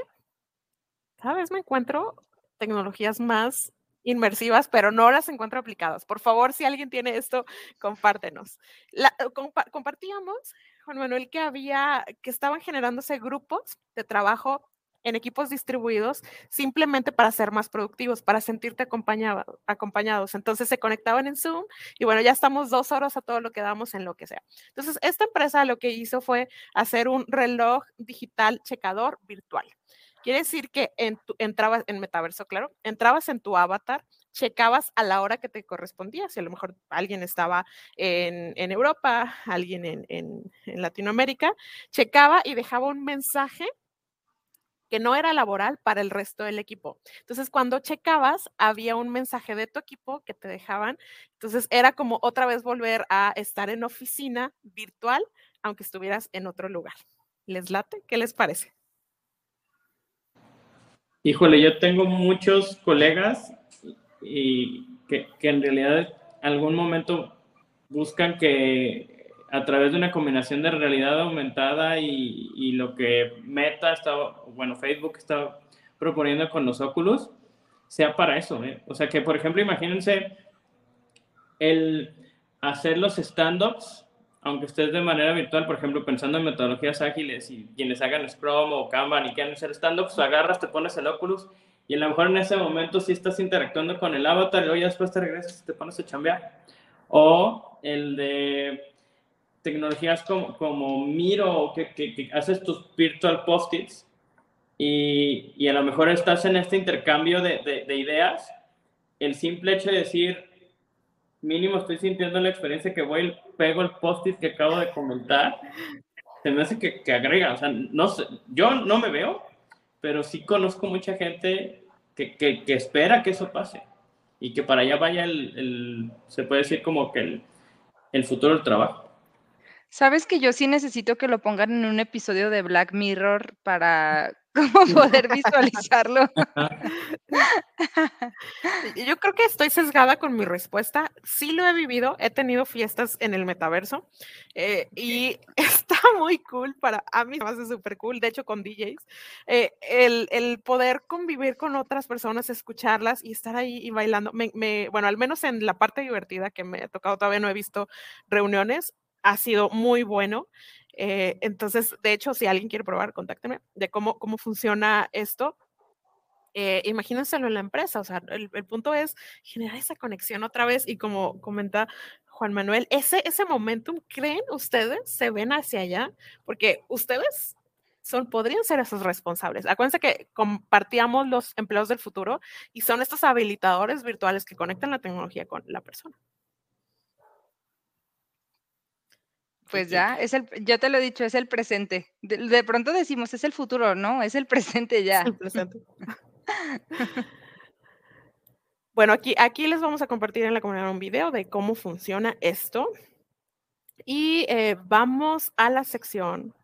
cada vez me encuentro tecnologías más inmersivas, pero no las encuentro aplicadas. Por favor, si alguien tiene esto, compártenos. Compartíamos, Juan Manuel, que había, que estaban generándose grupos de trabajo en equipos distribuidos simplemente para ser más productivos, para sentirte acompañado, acompañados. Entonces se conectaban en Zoom y bueno, ya estamos dos horas a todo lo que damos en lo que sea. Entonces, esta empresa lo que hizo fue hacer un reloj digital checador virtual. Quiere decir que en entrabas en metaverso, claro, entrabas en tu avatar, checabas a la hora que te correspondía, si a lo mejor alguien estaba en, Europa, alguien en, en Latinoamérica, checaba y dejaba un mensaje que no era laboral para el resto del equipo. Entonces, cuando checabas, había un mensaje de tu equipo que te dejaban. Entonces, era como otra vez volver a estar en oficina virtual, aunque estuvieras en otro lugar. ¿Les late? ¿Qué les parece? Híjole, yo tengo muchos colegas y que, que en realidad algún momento buscan que a través de una combinación de realidad aumentada y, y lo que Meta está, bueno, Facebook está proponiendo con los óculos, sea para eso. ¿eh? O sea, que por ejemplo, imagínense el hacer los stand-ups, aunque estés de manera virtual, por ejemplo, pensando en metodologías ágiles y quienes hagan Scrum o Kanban y quieran hacer stand-ups, agarras, te pones el Oculus y a lo mejor en ese momento sí estás interactuando con el avatar y luego ya después te regresas y te pones a chambear. O el de tecnologías como, como Miro, que, que, haces tus virtual post-its y, y, a lo mejor estás en este intercambio de, de, de ideas. El simple hecho de decir, mínimo estoy sintiendo la experiencia que voy, pego el post-it que acabo de comentar, se me hace que, que, agrega, o sea, no sé, yo no me veo, pero sí conozco mucha gente que, que, que espera que eso pase y que para allá vaya el, el se puede decir como que el, el futuro del trabajo. Sabes que yo sí necesito que lo pongan en un episodio de Black Mirror para cómo poder visualizarlo. Yo creo que estoy sesgada con mi respuesta. Sí lo he vivido, he tenido fiestas en el metaverso eh, y está muy cool para, a mí me hace súper cool, de hecho con DJs, eh, el, el, poder convivir con otras personas, escucharlas y estar ahí y bailando. Me, me, bueno, al menos en la parte divertida que me ha tocado, todavía no he visto reuniones, ha sido muy bueno. Eh, entonces, de hecho, si alguien quiere probar, contácteme de cómo, cómo funciona esto. Eh, imagínenselo en la empresa, o sea, el, el, punto es generar esa conexión otra vez y como comenta Juan Manuel, ese, ese momentum, ¿creen ustedes? ¿Se ven hacia allá? Porque ustedes son, podrían ser esos responsables. Acuérdense que compartíamos los empleos del futuro y son estos habilitadores virtuales que conectan la tecnología con la persona. Pues ya, es el, ya te lo he dicho, es el presente. De, de, pronto decimos, es el futuro, ¿no? Es el presente ya. Es el presente. bueno, aquí, aquí les vamos a compartir en la comunidad un video de cómo funciona esto. Y eh, vamos a la sección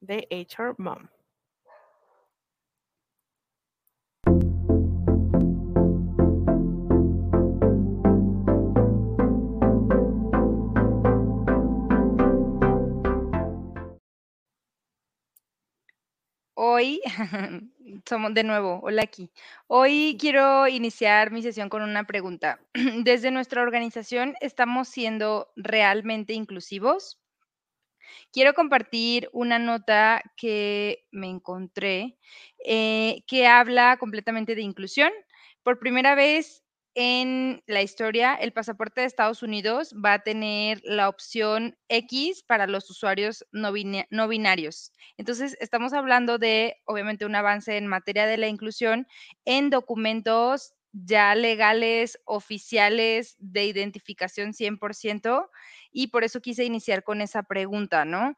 de HR Mom. Hoy, somos de nuevo, hola aquí. Hoy quiero iniciar mi sesión con una pregunta. Desde nuestra organización, ¿estamos siendo realmente inclusivos? Quiero compartir una nota que me encontré eh, que habla completamente de inclusión. Por primera vez en la historia, el pasaporte de Estados Unidos va a tener la opción X para los usuarios no, binarios. Entonces, estamos hablando de, obviamente, un avance en materia de la inclusión en documentos ya legales, oficiales, de identificación 100%, y por eso quise iniciar con esa pregunta, ¿no?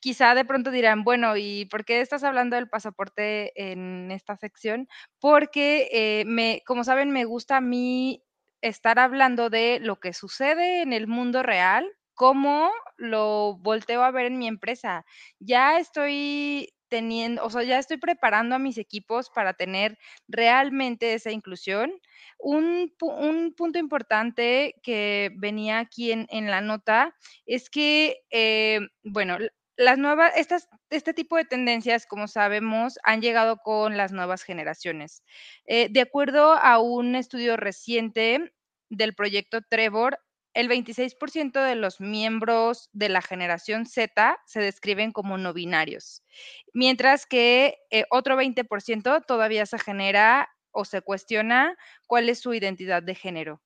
Quizá de pronto dirán, bueno, ¿y por qué estás hablando del pasaporte en esta sección? Porque, eh, me, como saben, me gusta a mí estar hablando de lo que sucede en el mundo real, cómo lo volteo a ver en mi empresa. Ya estoy teniendo, o sea, ya estoy preparando a mis equipos para tener realmente esa inclusión. Un, un punto importante que venía aquí en, en la nota es que, eh, bueno, las nuevas, estas, este tipo de tendencias, como sabemos, han llegado con las nuevas generaciones. Eh, de acuerdo a un estudio reciente del proyecto Trevor, el 26% de los miembros de la generación Z se describen como no binarios, mientras que eh, otro 20% todavía se genera o se cuestiona cuál es su identidad de género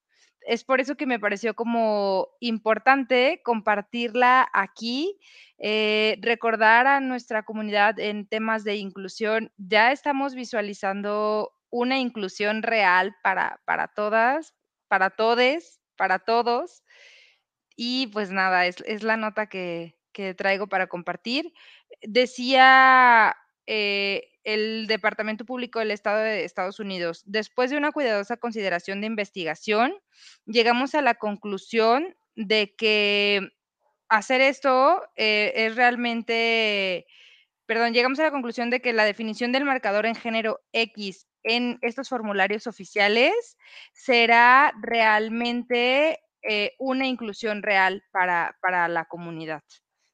es por eso que me pareció como importante compartirla aquí, eh, recordar a nuestra comunidad en temas de inclusión. Ya estamos visualizando una inclusión real para, para todas, para todes, para todos. Y pues nada, es, es la nota que, que, traigo para compartir. Decía eh, el Departamento Público del Estado de Estados Unidos, después de una cuidadosa consideración de investigación, llegamos a la conclusión de que hacer esto eh, es realmente, perdón, llegamos a la conclusión de que la definición del marcador en género X en estos formularios oficiales será realmente eh, una inclusión real para, para la comunidad.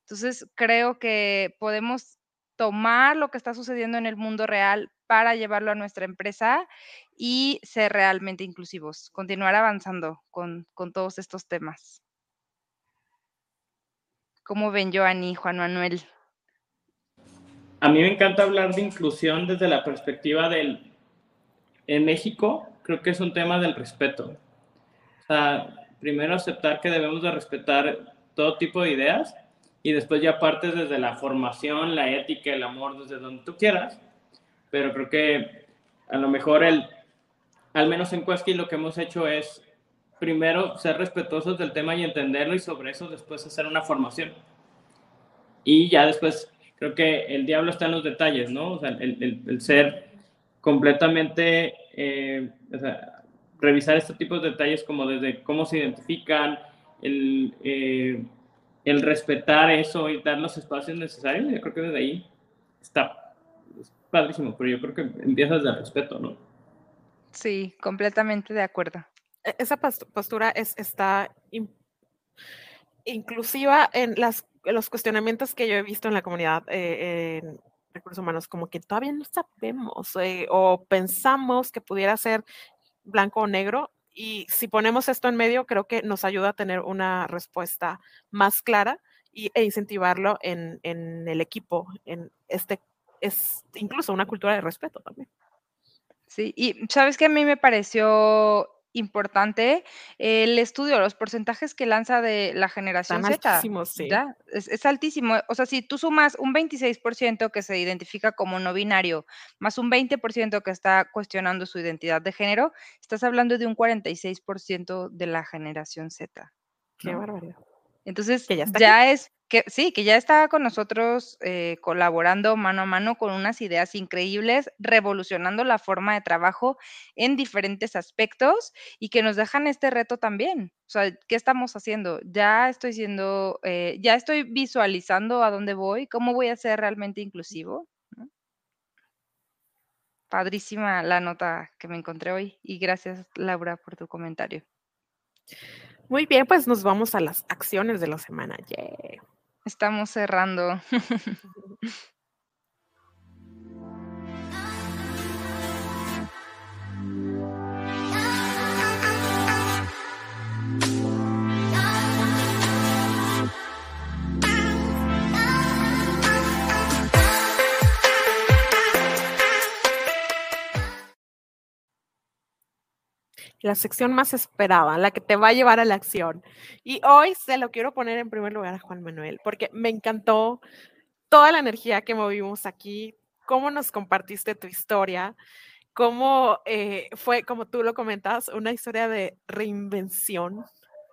Entonces, creo que podemos tomar lo que está sucediendo en el mundo real para llevarlo a nuestra empresa y ser realmente inclusivos, continuar avanzando con, con todos estos temas. ¿Cómo ven, Joanny, Juan Manuel? A mí me encanta hablar de inclusión desde la perspectiva del... En México, creo que es un tema del respeto. Primero aceptar que debemos de respetar todo tipo de ideas y después ya partes desde la formación, la ética, el amor, desde donde tú quieras. Pero creo que a lo mejor el, al menos en Quesky lo que hemos hecho es primero ser respetuosos del tema y entenderlo y sobre eso después hacer una formación. Y ya después creo que el diablo está en los detalles, ¿no? O sea, el, el, ser completamente, eh, o sea, revisar este tipo de detalles como desde cómo se identifican, el, eh, el respetar eso y dar los espacios necesarios, yo creo que desde ahí está padrísimo, pero yo creo que empieza desde el respeto, ¿no? Sí, completamente de acuerdo. E-, esa postura es, está inclusiva en las los cuestionamientos que yo he visto en la comunidad eh, en recursos humanos, como que todavía no sabemos eh, o pensamos que pudiera ser blanco o negro. Y si ponemos esto en medio, creo que nos ayuda a tener una respuesta más clara y, e incentivarlo en, en el equipo, en este, es incluso una cultura de respeto también. Sí, y sabes que a mí me pareció importante el estudio, los porcentajes que lanza de la generación Z. Sí. Es, altísimo. O sea, si tú sumas un 26% que se identifica como no binario, más un 20% que está cuestionando su identidad de género, estás hablando de un 46% de la generación Z. Qué barbaridad. Entonces, ya, es que sí, que ya está con nosotros eh, colaborando mano a mano con unas ideas increíbles, revolucionando la forma de trabajo en diferentes aspectos y que nos dejan este reto también. O sea, ¿qué estamos haciendo? Ya estoy siendo, eh, ya estoy visualizando a dónde voy, cómo voy a ser realmente inclusivo. Padrísima la nota que me encontré hoy y gracias Laura por tu comentario. Muy bien, pues nos vamos a las acciones de la semana. Estamos cerrando. la sección más esperada, la que te va a llevar a la acción. Y hoy se lo quiero poner en primer lugar a Juan Manuel, porque me encantó toda la energía que movimos aquí, cómo nos compartiste tu historia, cómo eh, fue, como tú lo comentas, una historia de reinvención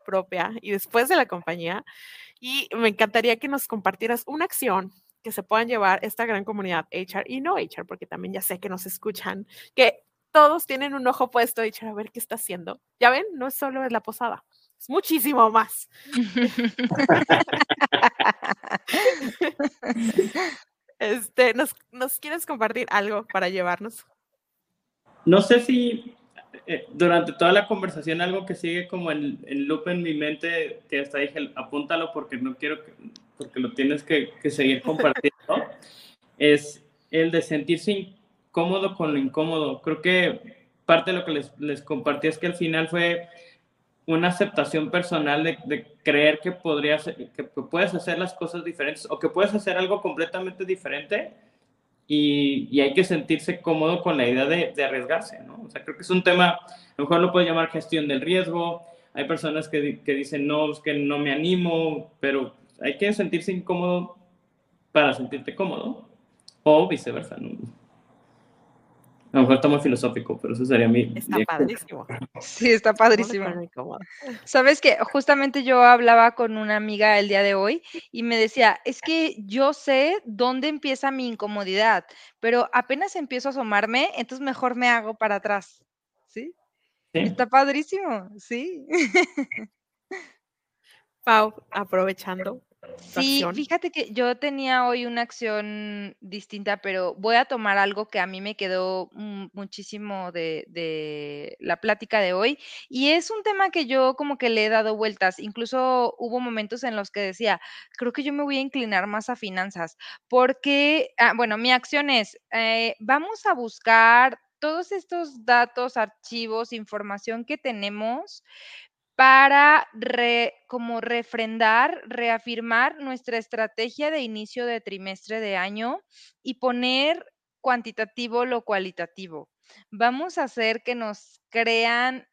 propia y después de la compañía. Y me encantaría que nos compartieras una acción que se puedan llevar esta gran comunidad HR y no HR, porque también ya sé que nos escuchan, que todos tienen un ojo puesto y a ver qué está haciendo. Ya ven, no es solo en la posada, es muchísimo más. este, ¿nos, quieres compartir algo para llevarnos? No sé si eh, durante toda la conversación algo que sigue como el, el loop en mi mente, que hasta dije, apúntalo porque no quiero, que, porque lo tienes que, que seguir compartiendo, es el de sentirse cómodo con lo incómodo. Creo que parte de lo que les, les compartí es que al final fue una aceptación personal de, creer que, podrías, que puedes hacer las cosas diferentes o que puedes hacer algo completamente diferente y, y hay que sentirse cómodo con la idea de, de, arriesgarse, ¿no? O sea, creo que es un tema, a lo mejor lo puedes llamar gestión del riesgo, hay personas que, que dicen, no, es que no me animo, pero hay que sentirse incómodo para sentirte cómodo o viceversa, ¿no? A lo mejor está muy filosófico, pero eso sería mi. Está padrísimo. Sí, está padrísimo. Sabes que justamente yo hablaba con una amiga el día de hoy y me decía, es que yo sé dónde empieza mi incomodidad, pero apenas empiezo a asomarme, entonces mejor me hago para atrás. ¿Sí? ¿Sí? Está padrísimo, sí. Pau, aprovechando, Sí, acción. fíjate que yo tenía hoy una acción distinta, pero voy a tomar algo que a mí me quedó muchísimo de, de la plática de hoy y es un tema que yo como que le he dado vueltas. Incluso hubo momentos en los que decía, creo que yo me voy a inclinar más a finanzas, porque, ah, bueno, mi acción es, eh, vamos a buscar todos estos datos, archivos, información que tenemos para como refrendar, reafirmar nuestra estrategia de inicio de trimestre de año y poner cuantitativo lo cualitativo. Vamos a hacer que nos crean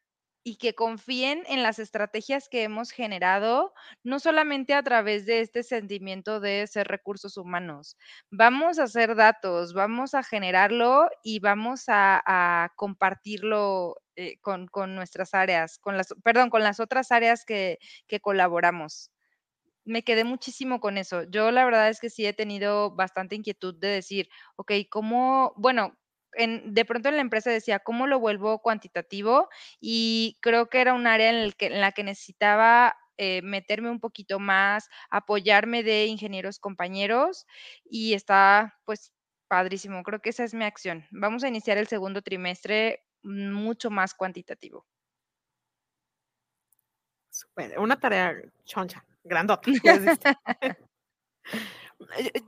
y que confíen en las estrategias que hemos generado, no solamente a través de este sentimiento de ser recursos humanos. Vamos a hacer datos, vamos a generarlo y vamos a, compartirlo eh, con, con, nuestras áreas, con las, perdón, con las otras áreas que, que colaboramos. Me quedé muchísimo con eso. Yo la verdad es que sí he tenido bastante inquietud de decir, ok, ¿cómo, bueno, en, de pronto en la empresa decía, ¿cómo lo vuelvo cuantitativo? Y creo que era un área en, el que, en la que necesitaba eh, meterme un poquito más, apoyarme de ingenieros compañeros y está pues padrísimo. Creo que esa es mi acción. Vamos a iniciar el segundo trimestre mucho más cuantitativo. Super, una tarea choncha, grandota.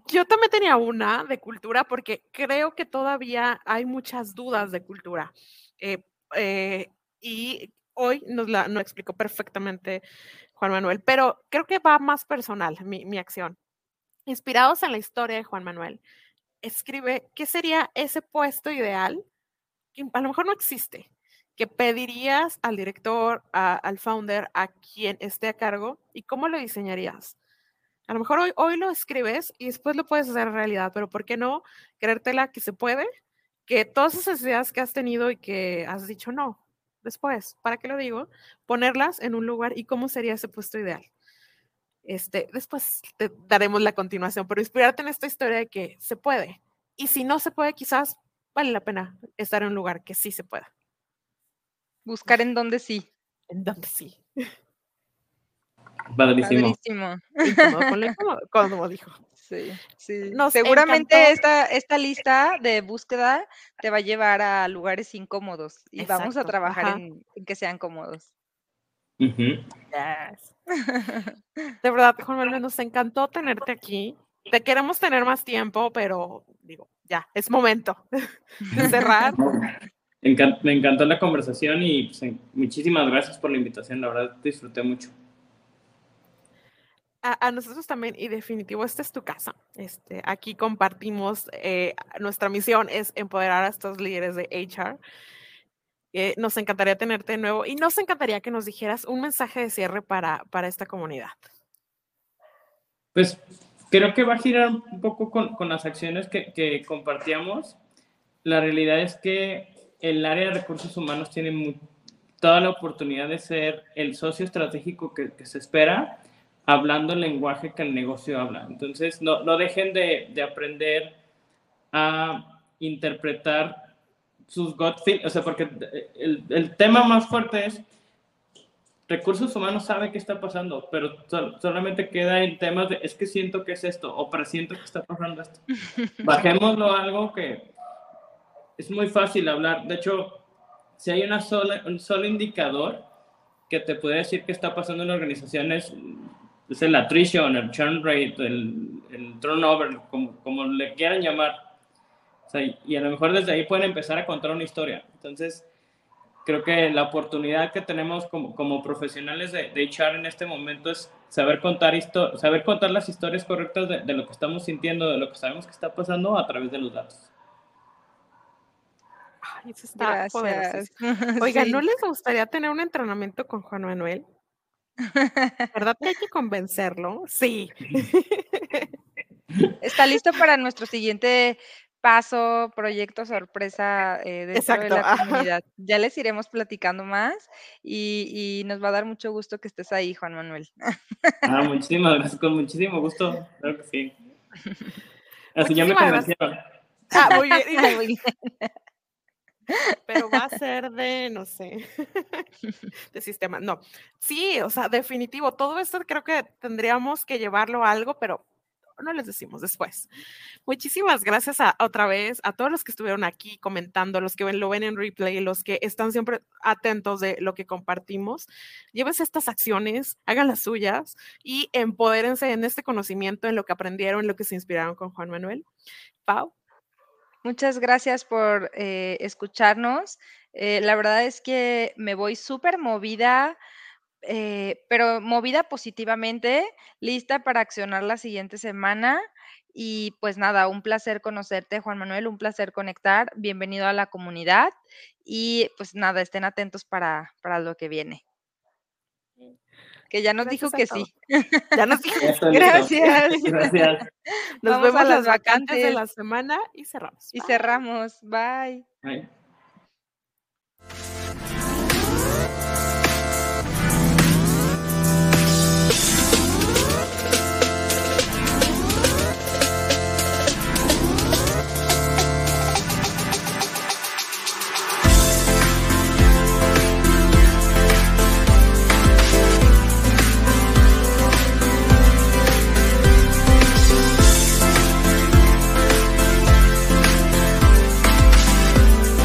Yo también tenía una de cultura porque creo que todavía hay muchas dudas de cultura. Eh, eh, y hoy nos la no explicó perfectamente Juan Manuel, pero creo que va más personal mi, mi acción. Inspirados en la historia de Juan Manuel, escribe qué sería ese puesto ideal que a lo mejor no existe, que pedirías al director, a, al founder, a quien esté a cargo y cómo lo diseñarías. A lo mejor hoy, hoy lo escribes y después lo puedes hacer realidad, pero ¿por qué no creértela que se puede? Que todas esas ideas que has tenido y que has dicho no, después, ¿para qué lo digo? Ponerlas en un lugar y cómo sería ese puesto ideal. Este, después te daremos la continuación, pero inspirarte en esta historia de que se puede. Y si no se puede, quizás vale la pena estar en un lugar que sí se pueda. Buscar en donde sí. En donde sí. Padrísimo. Padrísimo. Como dijo. Sí, sí. Seguramente esta, esta lista de búsqueda te va a llevar a lugares incómodos y Exacto. vamos a trabajar en, en, que sean cómodos. Uh -huh. yes. De verdad, Juan Manuel, nos encantó tenerte aquí. Te queremos tener más tiempo, pero digo, ya, es momento de cerrar. Me encantó la conversación y pues, muchísimas gracias por la invitación, la verdad disfruté mucho. A, a, nosotros también, y definitivo, esta es tu casa. Este, aquí compartimos, eh, nuestra misión es empoderar a estos líderes de HR. Eh, nos encantaría tenerte de nuevo y nos encantaría que nos dijeras un mensaje de cierre para, para esta comunidad. Pues creo que va a girar un poco con, con las acciones que, que, compartíamos. La realidad es que el área de recursos humanos tiene toda la oportunidad de ser el socio estratégico que, se espera, hablando el lenguaje que el negocio habla. Entonces, no, no dejen de, de aprender a interpretar sus gut feel, o sea, porque el, el tema más fuerte es recursos humanos sabe qué está pasando, pero sol, solamente queda en temas de es que siento que es esto o presiento que está pasando esto. Bajémoslo a algo que es muy fácil hablar. De hecho, si hay una sola, un solo indicador que te puede decir qué está pasando en organizaciones, es el attrition, el churn rate, el, el turnover, como, como, le quieran llamar. O sea, y a lo mejor desde ahí pueden empezar a contar una historia. Entonces, creo que la oportunidad que tenemos como, como profesionales de, de, HR en este momento es saber contar, saber contar las historias correctas de, de, lo que estamos sintiendo, de lo que sabemos que está pasando a través de los datos. Ay, eso está poderoso. Oiga, sí. ¿no les gustaría tener un entrenamiento con Juan Manuel? ¿Verdad que hay que convencerlo? Sí. Está listo para nuestro siguiente paso, proyecto sorpresa eh, dentro Exacto. de la comunidad. Ya les iremos platicando más y, y, nos va a dar mucho gusto que estés ahí, Juan Manuel. Ah, muchísimas gracias, con muchísimo gusto, claro que sí. Así ya me convencieron. Ah, muy bien, muy bien. Pero va a ser de, no sé. de sistema. No, sí, o sea, definitivo, todo esto creo que tendríamos que llevarlo a algo, pero no les decimos después. Muchísimas gracias a, otra vez a todos los que estuvieron aquí comentando, los que ven, lo ven en replay, los que están siempre atentos de lo que compartimos. Llévense estas acciones, hagan las suyas y empodérense en este conocimiento, en lo que aprendieron, en lo que se inspiraron con Juan Manuel. Pau. Muchas gracias por eh, escucharnos. Eh, la verdad es que me voy súper movida eh, pero movida positivamente, lista para accionar la siguiente semana. Y pues nada, un placer conocerte, Juan Manuel, un placer conectar. Bienvenido a la comunidad y pues nada, estén atentos para, para lo que viene. Que ya nos dijo que sí. Ya nos dijo. Gracias. Gracias. Nos vemos a las vacantes de la semana y cerramos. Y cerramos. Bye. Bye.